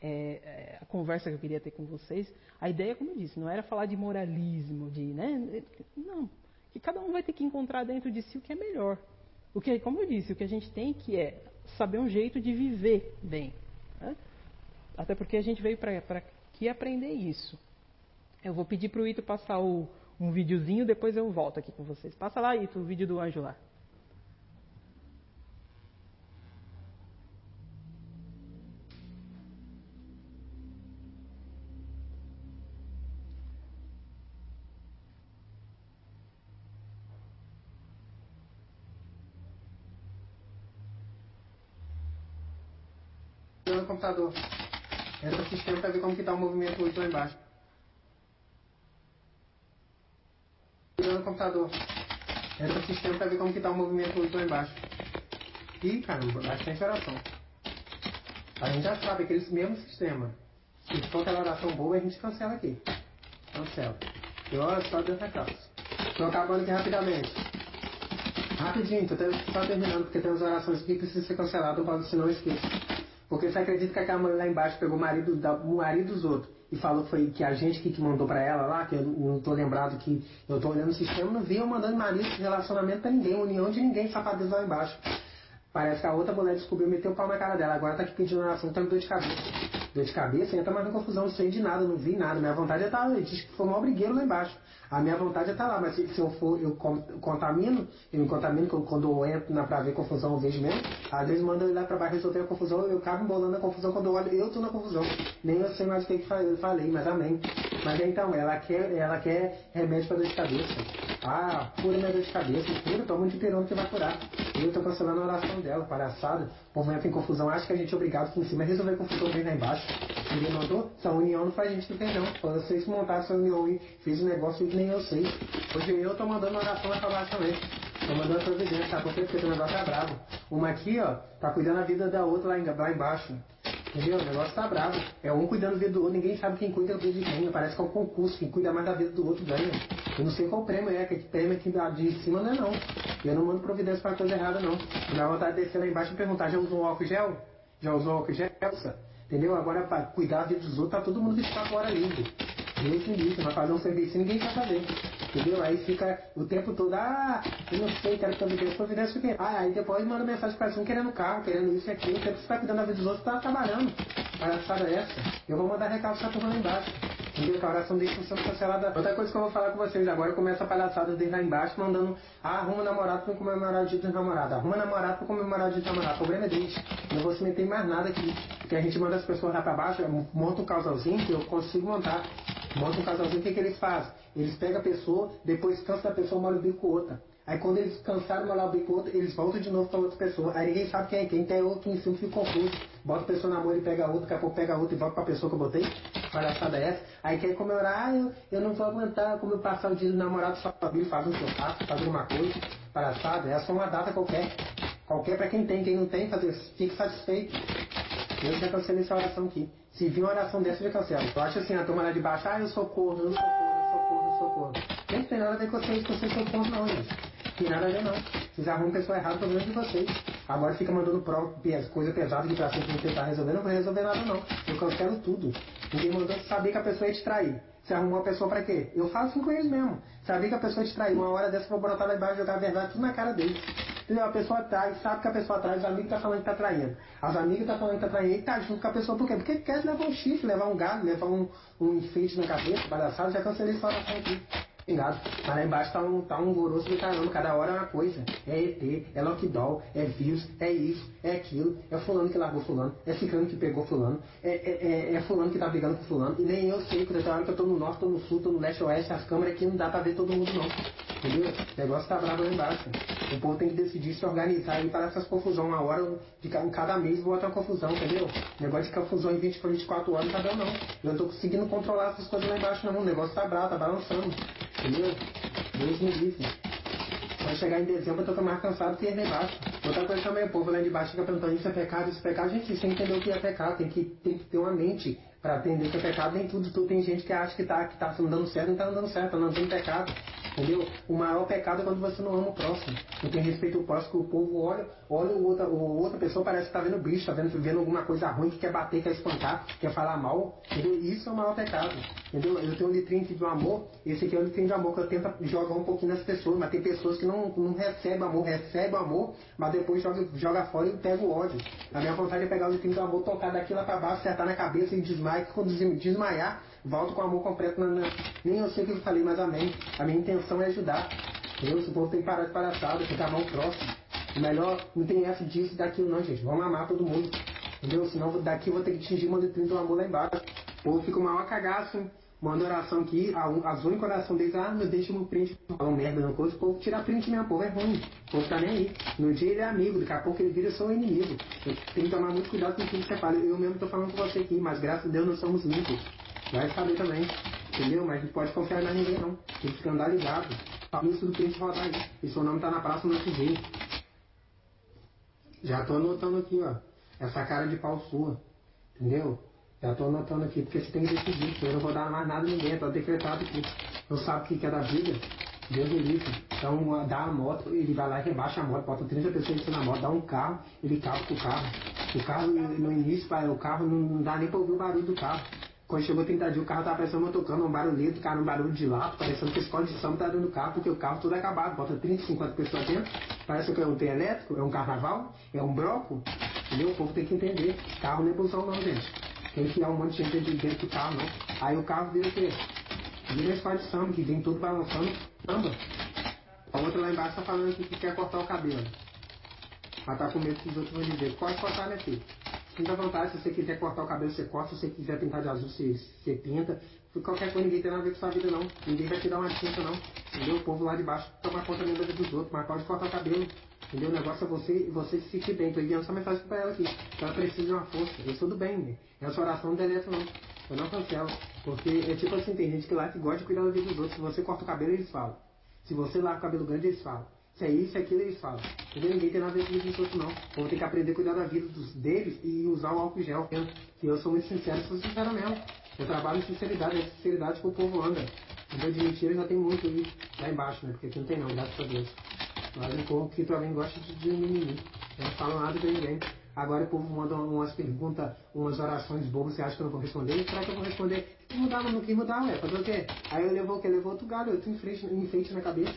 é, é, a conversa que eu queria ter com vocês. A ideia, como eu disse, não era falar de moralismo, de. Né? Não. Que cada um vai ter que encontrar dentro de si o que é melhor. O que, como eu disse, o que a gente tem que é saber um jeito de viver bem. Né? Até porque a gente veio para aqui aprender isso. Eu vou pedir para o Ito passar o, um videozinho, depois eu volto aqui com vocês. Passa lá, Ito, o vídeo do anjo lá. Computador. Entra no sistema para ver como que está o movimento 8 lá embaixo. no computador. Entra no sistema para ver como que está o movimento 8 lá embaixo. Ih, caramba, bastante oração. A gente já sabe aquele mesmo sistema. Se for aquela oração boa, a gente cancela aqui. Cancela. E olha só dessa classe. Estou acabando aqui rapidamente. Rapidinho, tô só terminando, porque tem umas orações que precisam ser canceladas, senão eu esqueço. Porque você acredita que aquela mulher lá embaixo pegou o marido, da, o marido dos outros e falou que foi que a gente que, que mandou para ela lá, que eu não tô lembrado que eu tô olhando o sistema, não vi eu mandando marido de relacionamento pra ninguém, união de ninguém, safadeza lá embaixo. Parece que a outra mulher descobriu, meteu o pau na cara dela, agora tá aqui pedindo oração, tá com dor de cabeça. Dor de cabeça, entra mais na confusão, não sei de nada, não vi nada. Minha vontade é estar, tá, diz que foi um brigueiro lá embaixo. A minha vontade é estar tá lá, mas se, eu for, eu contamino, eu me contamino, quando eu entro na, pra ver confusão, eu vejo mesmo. Às vezes manda ir lá pra baixo resolver a confusão, eu acabo embolando a confusão, quando eu olho, eu tô na confusão. Nem eu sei mais o que, que eu falei, mas amém. Mas então, ela quer, ela quer remédio pra dor de cabeça. Ah, cura minha dor de cabeça, cura, toma um dipirona que vai curar. Eu tô cancelando a oração dela, palhaçada. O entra em confusão, acha que a gente é obrigado aqui em cima resolver a confusão bem lá embaixo. Ninguém mandou? Essa união não faz gente do bem não. Vocês montaram essa união e fez um negócio que nem eu sei. Hoje eu tô mandando oração pra baixo também. Tô mandando providência, tá? Porque o negócio é bravo. Uma aqui, ó, tá cuidando da vida da outra lá, lá embaixo. Entendeu? O negócio tá bravo. É um cuidando da vida do outro, ninguém sabe quem cuida da vida de quem. Parece que é um concurso, quem cuida mais da vida do outro ganha. Eu não sei qual prêmio é, que prêmio aqui de cima não é não. Eu não mando providência para coisa errada não. Dá vontade de descer lá embaixo e perguntar, já usou álcool gel? Já usou álcool gel? Entendeu? Agora para cuidar da vida dos outros, tá todo mundo de fora livre. Me livre, vai fazer um serviço e ninguém quer fazer. Entendeu? Aí fica o tempo todo, ah, eu não sei, quero providência, providência o quê? Ah, aí depois manda mensagem para um querendo carro, querendo isso e aquilo, que você tá cuidando da vida dos outros, tá trabalhando. Palhaçada é essa. Eu vou mandar recado pra turma lá embaixo. Entendeu? Que a oração não sendo cancelada. Outra coisa que eu vou falar com vocês agora, eu começo a palhaçada desde lá embaixo, mandando, ah, arruma namorado pra comemorar o dia dos namorados, arruma namorado pra comemorar o dia dos namorados. O problema é deles. Não vou se meter em mais nada aqui. Porque a gente manda as pessoas lá pra baixo, monta um casalzinho que eu consigo montar. Monta um casalzinho, o que, que eles fazem? Eles pegam a pessoa, depois cansa da pessoa, molha o bico com outra. Aí quando eles cansaram de molhar o bico com outra, eles voltam de novo pra outra pessoa. Aí ninguém sabe quem é quem, tem outro em cima fica confuso. Bota a pessoa na mão, ele pega outra, daqui a pouco pega outra e volta pra pessoa que eu botei. Palhaçada é essa. Aí quer comemorar, ah, eu, eu não vou aguentar como eu passar o dia do namorado só família, faz um churrasco, faz alguma coisa. Palhaçada, é só uma data qualquer. Qualquer pra quem tem, quem não tem, fazer, fique satisfeito. Eu já cancelei essa oração aqui. Se vir uma oração dessa, eu já cancelo. Eu acho assim, a turma lá de baixo, ah, eu sou corno, eu sou corno, eu sou corno, eu sou corno. Nem tem nada a ver com vocês, que vocês são corno não, gente. Tem nada a ver não. Vocês arrumam pessoa errada, problema de vocês. Agora fica mandando pro, coisa pesada de pra sempre não tentar resolver, não vai resolver nada não. Eu cancelo tudo. Ninguém mandou saber que a pessoa ia te trair. Você arrumou a pessoa pra quê? Eu faço assim com eles mesmo. Sabia que a pessoa te traiu. Uma hora dessa eu vou botar lá embaixo e jogar a verdade tudo na cara deles. A pessoa trai, sabe que a pessoa trai, os amigos tá falando que tá traindo. As amigas tá falando que tá traindo e tá junto com a pessoa. Por quê? Porque quer levar um chifre, levar um gado, levar um, um enfeite na cabeça, palhaçada, já cancelei essa oração aqui. Ligado? Mas lá embaixo tá um, tá um grosso do caramba, cada hora é uma coisa. É ET, é Lockdown, é vírus, é isso, é aquilo, é fulano que largou fulano, é ficando que pegou fulano, é, é, é, é, fulano que tá brigando com fulano, e nem eu sei, porque tem hora que eu tô no norte, tô no sul, tô no leste, oeste, as câmeras aqui não dá pra ver todo mundo não. Entendeu? O negócio tá bravo lá embaixo. O povo tem que decidir se organizar e para essas confusões, uma hora de cada mês bota uma confusão, entendeu? Negócio de confusão em 20 por 24 horas não tá bom não. Eu não tô conseguindo controlar essas coisas lá embaixo não, o negócio tá bravo, tá balançando. Entendeu? Deus me livre. Vai chegar em dezembro, eu tô mais cansado que lá embaixo. Outra coisa também, o povo lá de baixo fica perguntando isso é pecado, isso é pecado. Gente, você tem que entender o que é pecado, tem que, tem que ter uma mente para entender que é pecado. Nem tudo, tudo tem gente que acha que tá, que tá dando certo, não tá dando certo, não tem pecado. Entendeu? O maior pecado é quando você não ama o próximo. Não tem respeito ao próximo, que o povo olha, olha o outra, o outra pessoa, parece que está vendo bicho, está vendo, vendo alguma coisa ruim, que quer bater, quer espantar, quer falar mal. Entendeu? Isso é o maior pecado. Entendeu? Eu tenho um litrinho do amor, esse aqui é o litrinho de amor que eu tento jogar um pouquinho nas pessoas, mas tem pessoas que não, não recebem amor, recebem amor, mas depois joga, joga fora e pega o ódio. A minha vontade é pegar o litrinho do amor, tocar daqui lá para baixo, acertar na cabeça e desmaiar, quando desmaiar, volto com amor completo na, na, Nem eu sei o que eu falei, mas amém. A minha intenção é ajudar. Eu, o povo tem que parar de palhaçada, ficar mal próximo. O melhor, não tem essa disso daquilo não, gente. Vamos amar todo mundo. Entendeu? Senão daqui eu vou ter que atingir uma letrinha do amor lá embaixo. O povo fica uma hora cagaço, manda oração aqui, as únicas orações deles, ah, meu, deixa meu print. Falam merda, não coisa, o povo tira print mesmo, o povo é ruim. O povo tá nem aí. No dia ele é amigo, daqui a pouco ele vira seu inimigo. Tenho que tomar muito cuidado com o que você fala. Eu mesmo tô falando com você aqui, mas graças a Deus nós somos limpos. Vai saber também. Entendeu? Mas não pode confiar em ninguém não. Tem que andar ligado. Isso do cliente rodar aí. E seu nome tá na praça no dia. Já tô anotando aqui, ó. Essa cara de pau sua. Entendeu? Já tô anotando aqui, porque você tem que decidir. Eu não vou dar mais nada a ninguém, tô decretado aqui. Eu sabe o que é da vida. Deus me livre. Então dá a moto, ele vai lá e rebaixa a moto, bota 30 pessoas em cima da moto, dá um carro, ele cava com o carro. O carro no início, o carro não dá nem pra ouvir o barulho do carro. Quando chegou 30 dias, o carro tava parecendo tocando um barulhento, cara, um barulho de lata, parecendo que a escola de samba tá dentro do carro, porque o carro todo é acabado, bota 30, 50 pessoas dentro, parece que é um trem elétrico, é um carnaval, é um broco, entendeu? O povo tem que entender. Carro não é não, gente. Tem que enfiar um monte de gente dentro do carro, não. Aí o carro vira o quê? Vira a escola de samba, que vem tudo balançando, samba. A outra lá embaixo tá falando que quer cortar o cabelo. Mas tá com medo que os outros vão dizer, pode cortar, né, filho? Sinta à vontade, se você quiser cortar o cabelo, você corta. Se você quiser pintar de azul, você, você pinta. Qualquer coisa, ninguém tem nada a ver com sua vida, não. Ninguém vai te dar uma tinta, não. Entendeu? O povo lá de baixo toma conta da vida dos outros, mas pode cortar o cabelo. Entendeu? O negócio é você, você se sentir bem. Tô enviando essa mensagem pra ela aqui. Ela precisa de uma força. Eu sou do bem, né? Essa oração não deleta, não. Eu não cancelo. Porque é tipo assim, tem gente que lá que gosta de cuidar da vida dos outros. Se você corta o cabelo, eles falam. Se você lava o cabelo grande, eles falam. Se é isso, é aquilo, eles falam. Entendeu? Ninguém tem nada a ver com isso outro, não. Vão ter que aprender a cuidar da vida dos, deles e usar o álcool gel. Que eu sou muito sincero, sou sincero mesmo. Eu trabalho em sinceridade, é sinceridade que o povo anda. Entendeu? De mentira já tem muito aí lá embaixo, né? Porque aqui não tem não, graças a Deus. Mas o povo que também gosta de, de. Eu não falo nada pra ninguém. Agora o povo manda umas perguntas, umas orações bobas, você acha que eu não vou responder? Será que eu vou responder? Não mudar, não quis mudar, ué, fazer o quê? Aí eu levou o quê? Levou outro galho, outro enfeite, enfeite na cabeça.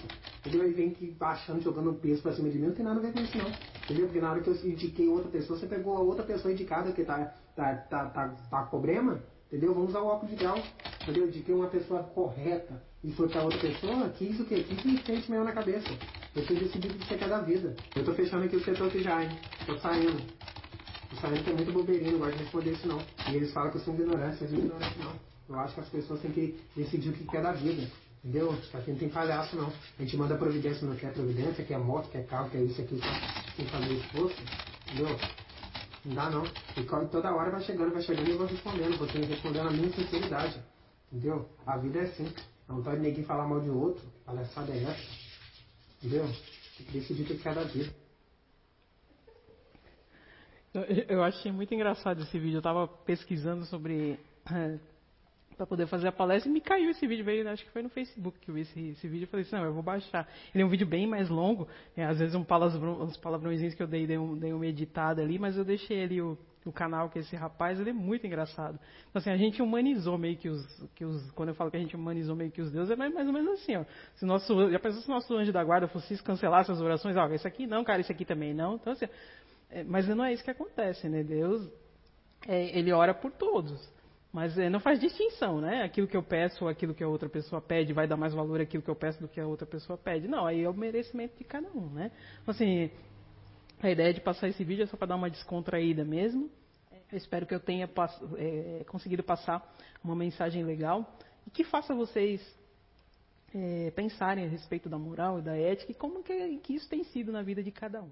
Aí vem que baixando, jogando peso pra cima de mim, não tem nada a ver com isso não. Entendeu? Porque na hora que eu indiquei outra pessoa, você pegou a outra pessoa indicada que tá, tá, tá, tá, tá com problema, Entendeu? Vamos usar o óculos de grau, entendeu? De que uma pessoa correta e foi para outra pessoa, que isso o quê? Que isso sente mesmo na cabeça. Tenho decidido o que você quer da vida. Eu tô fechando aqui o setor que já, hein? Tô saindo. Tô saindo que é muito bobeirinho, não gosto de responder isso não. E eles falam que eu sou ignorante, mas não ignorante não. Eu acho que as pessoas têm que decidir o que quer da vida. Entendeu? Aqui não tem palhaço não. A gente manda providência, não quer providência, quer moto, quer carro, quer isso, aqui, sem fazer esforço. Entendeu? Não dá não. E toda hora vai chegando, vai chegando e eu vou respondendo. Você respondendo a minha sinceridade. Entendeu? A vida é assim. Não pode ninguém falar mal de outro. Palhaçada é essa. Entendeu? Que decidir o que quer da vida. Eu achei muito engraçado esse vídeo. Eu estava pesquisando sobre é, para poder fazer a palestra e me caiu esse vídeo, veio, acho que foi no Facebook que eu vi esse, esse vídeo, eu falei assim, não, eu vou baixar. Ele é um vídeo bem mais longo, é, às vezes um palavrão, uns palavrõezinhos que eu dei, dei, um, dei uma editada ali, mas eu deixei ali o, o canal que esse rapaz, ele é muito engraçado. Então assim, a gente humanizou meio que os, que os quando eu falo que a gente humanizou meio que os deuses, é mais, mais ou menos assim, ó. Se nosso, já pensou se nosso anjo da guarda fosse cancelar essas orações, ó, esse aqui não, cara, esse aqui também não. Então assim, é, mas não é isso que acontece, né? Deus, é, ele ora por todos. Mas é, não faz distinção, né? Aquilo que eu peço ou aquilo que a outra pessoa pede vai dar mais valor àquilo que eu peço do que a outra pessoa pede. Não, aí é o merecimento de cada um, né? Então, assim, a ideia de passar esse vídeo é só para dar uma descontraída mesmo. Eu espero que eu tenha pass é, conseguido passar uma mensagem legal e que faça vocês é, pensarem a respeito da moral e da ética e como que, que isso tem sido na vida de cada um.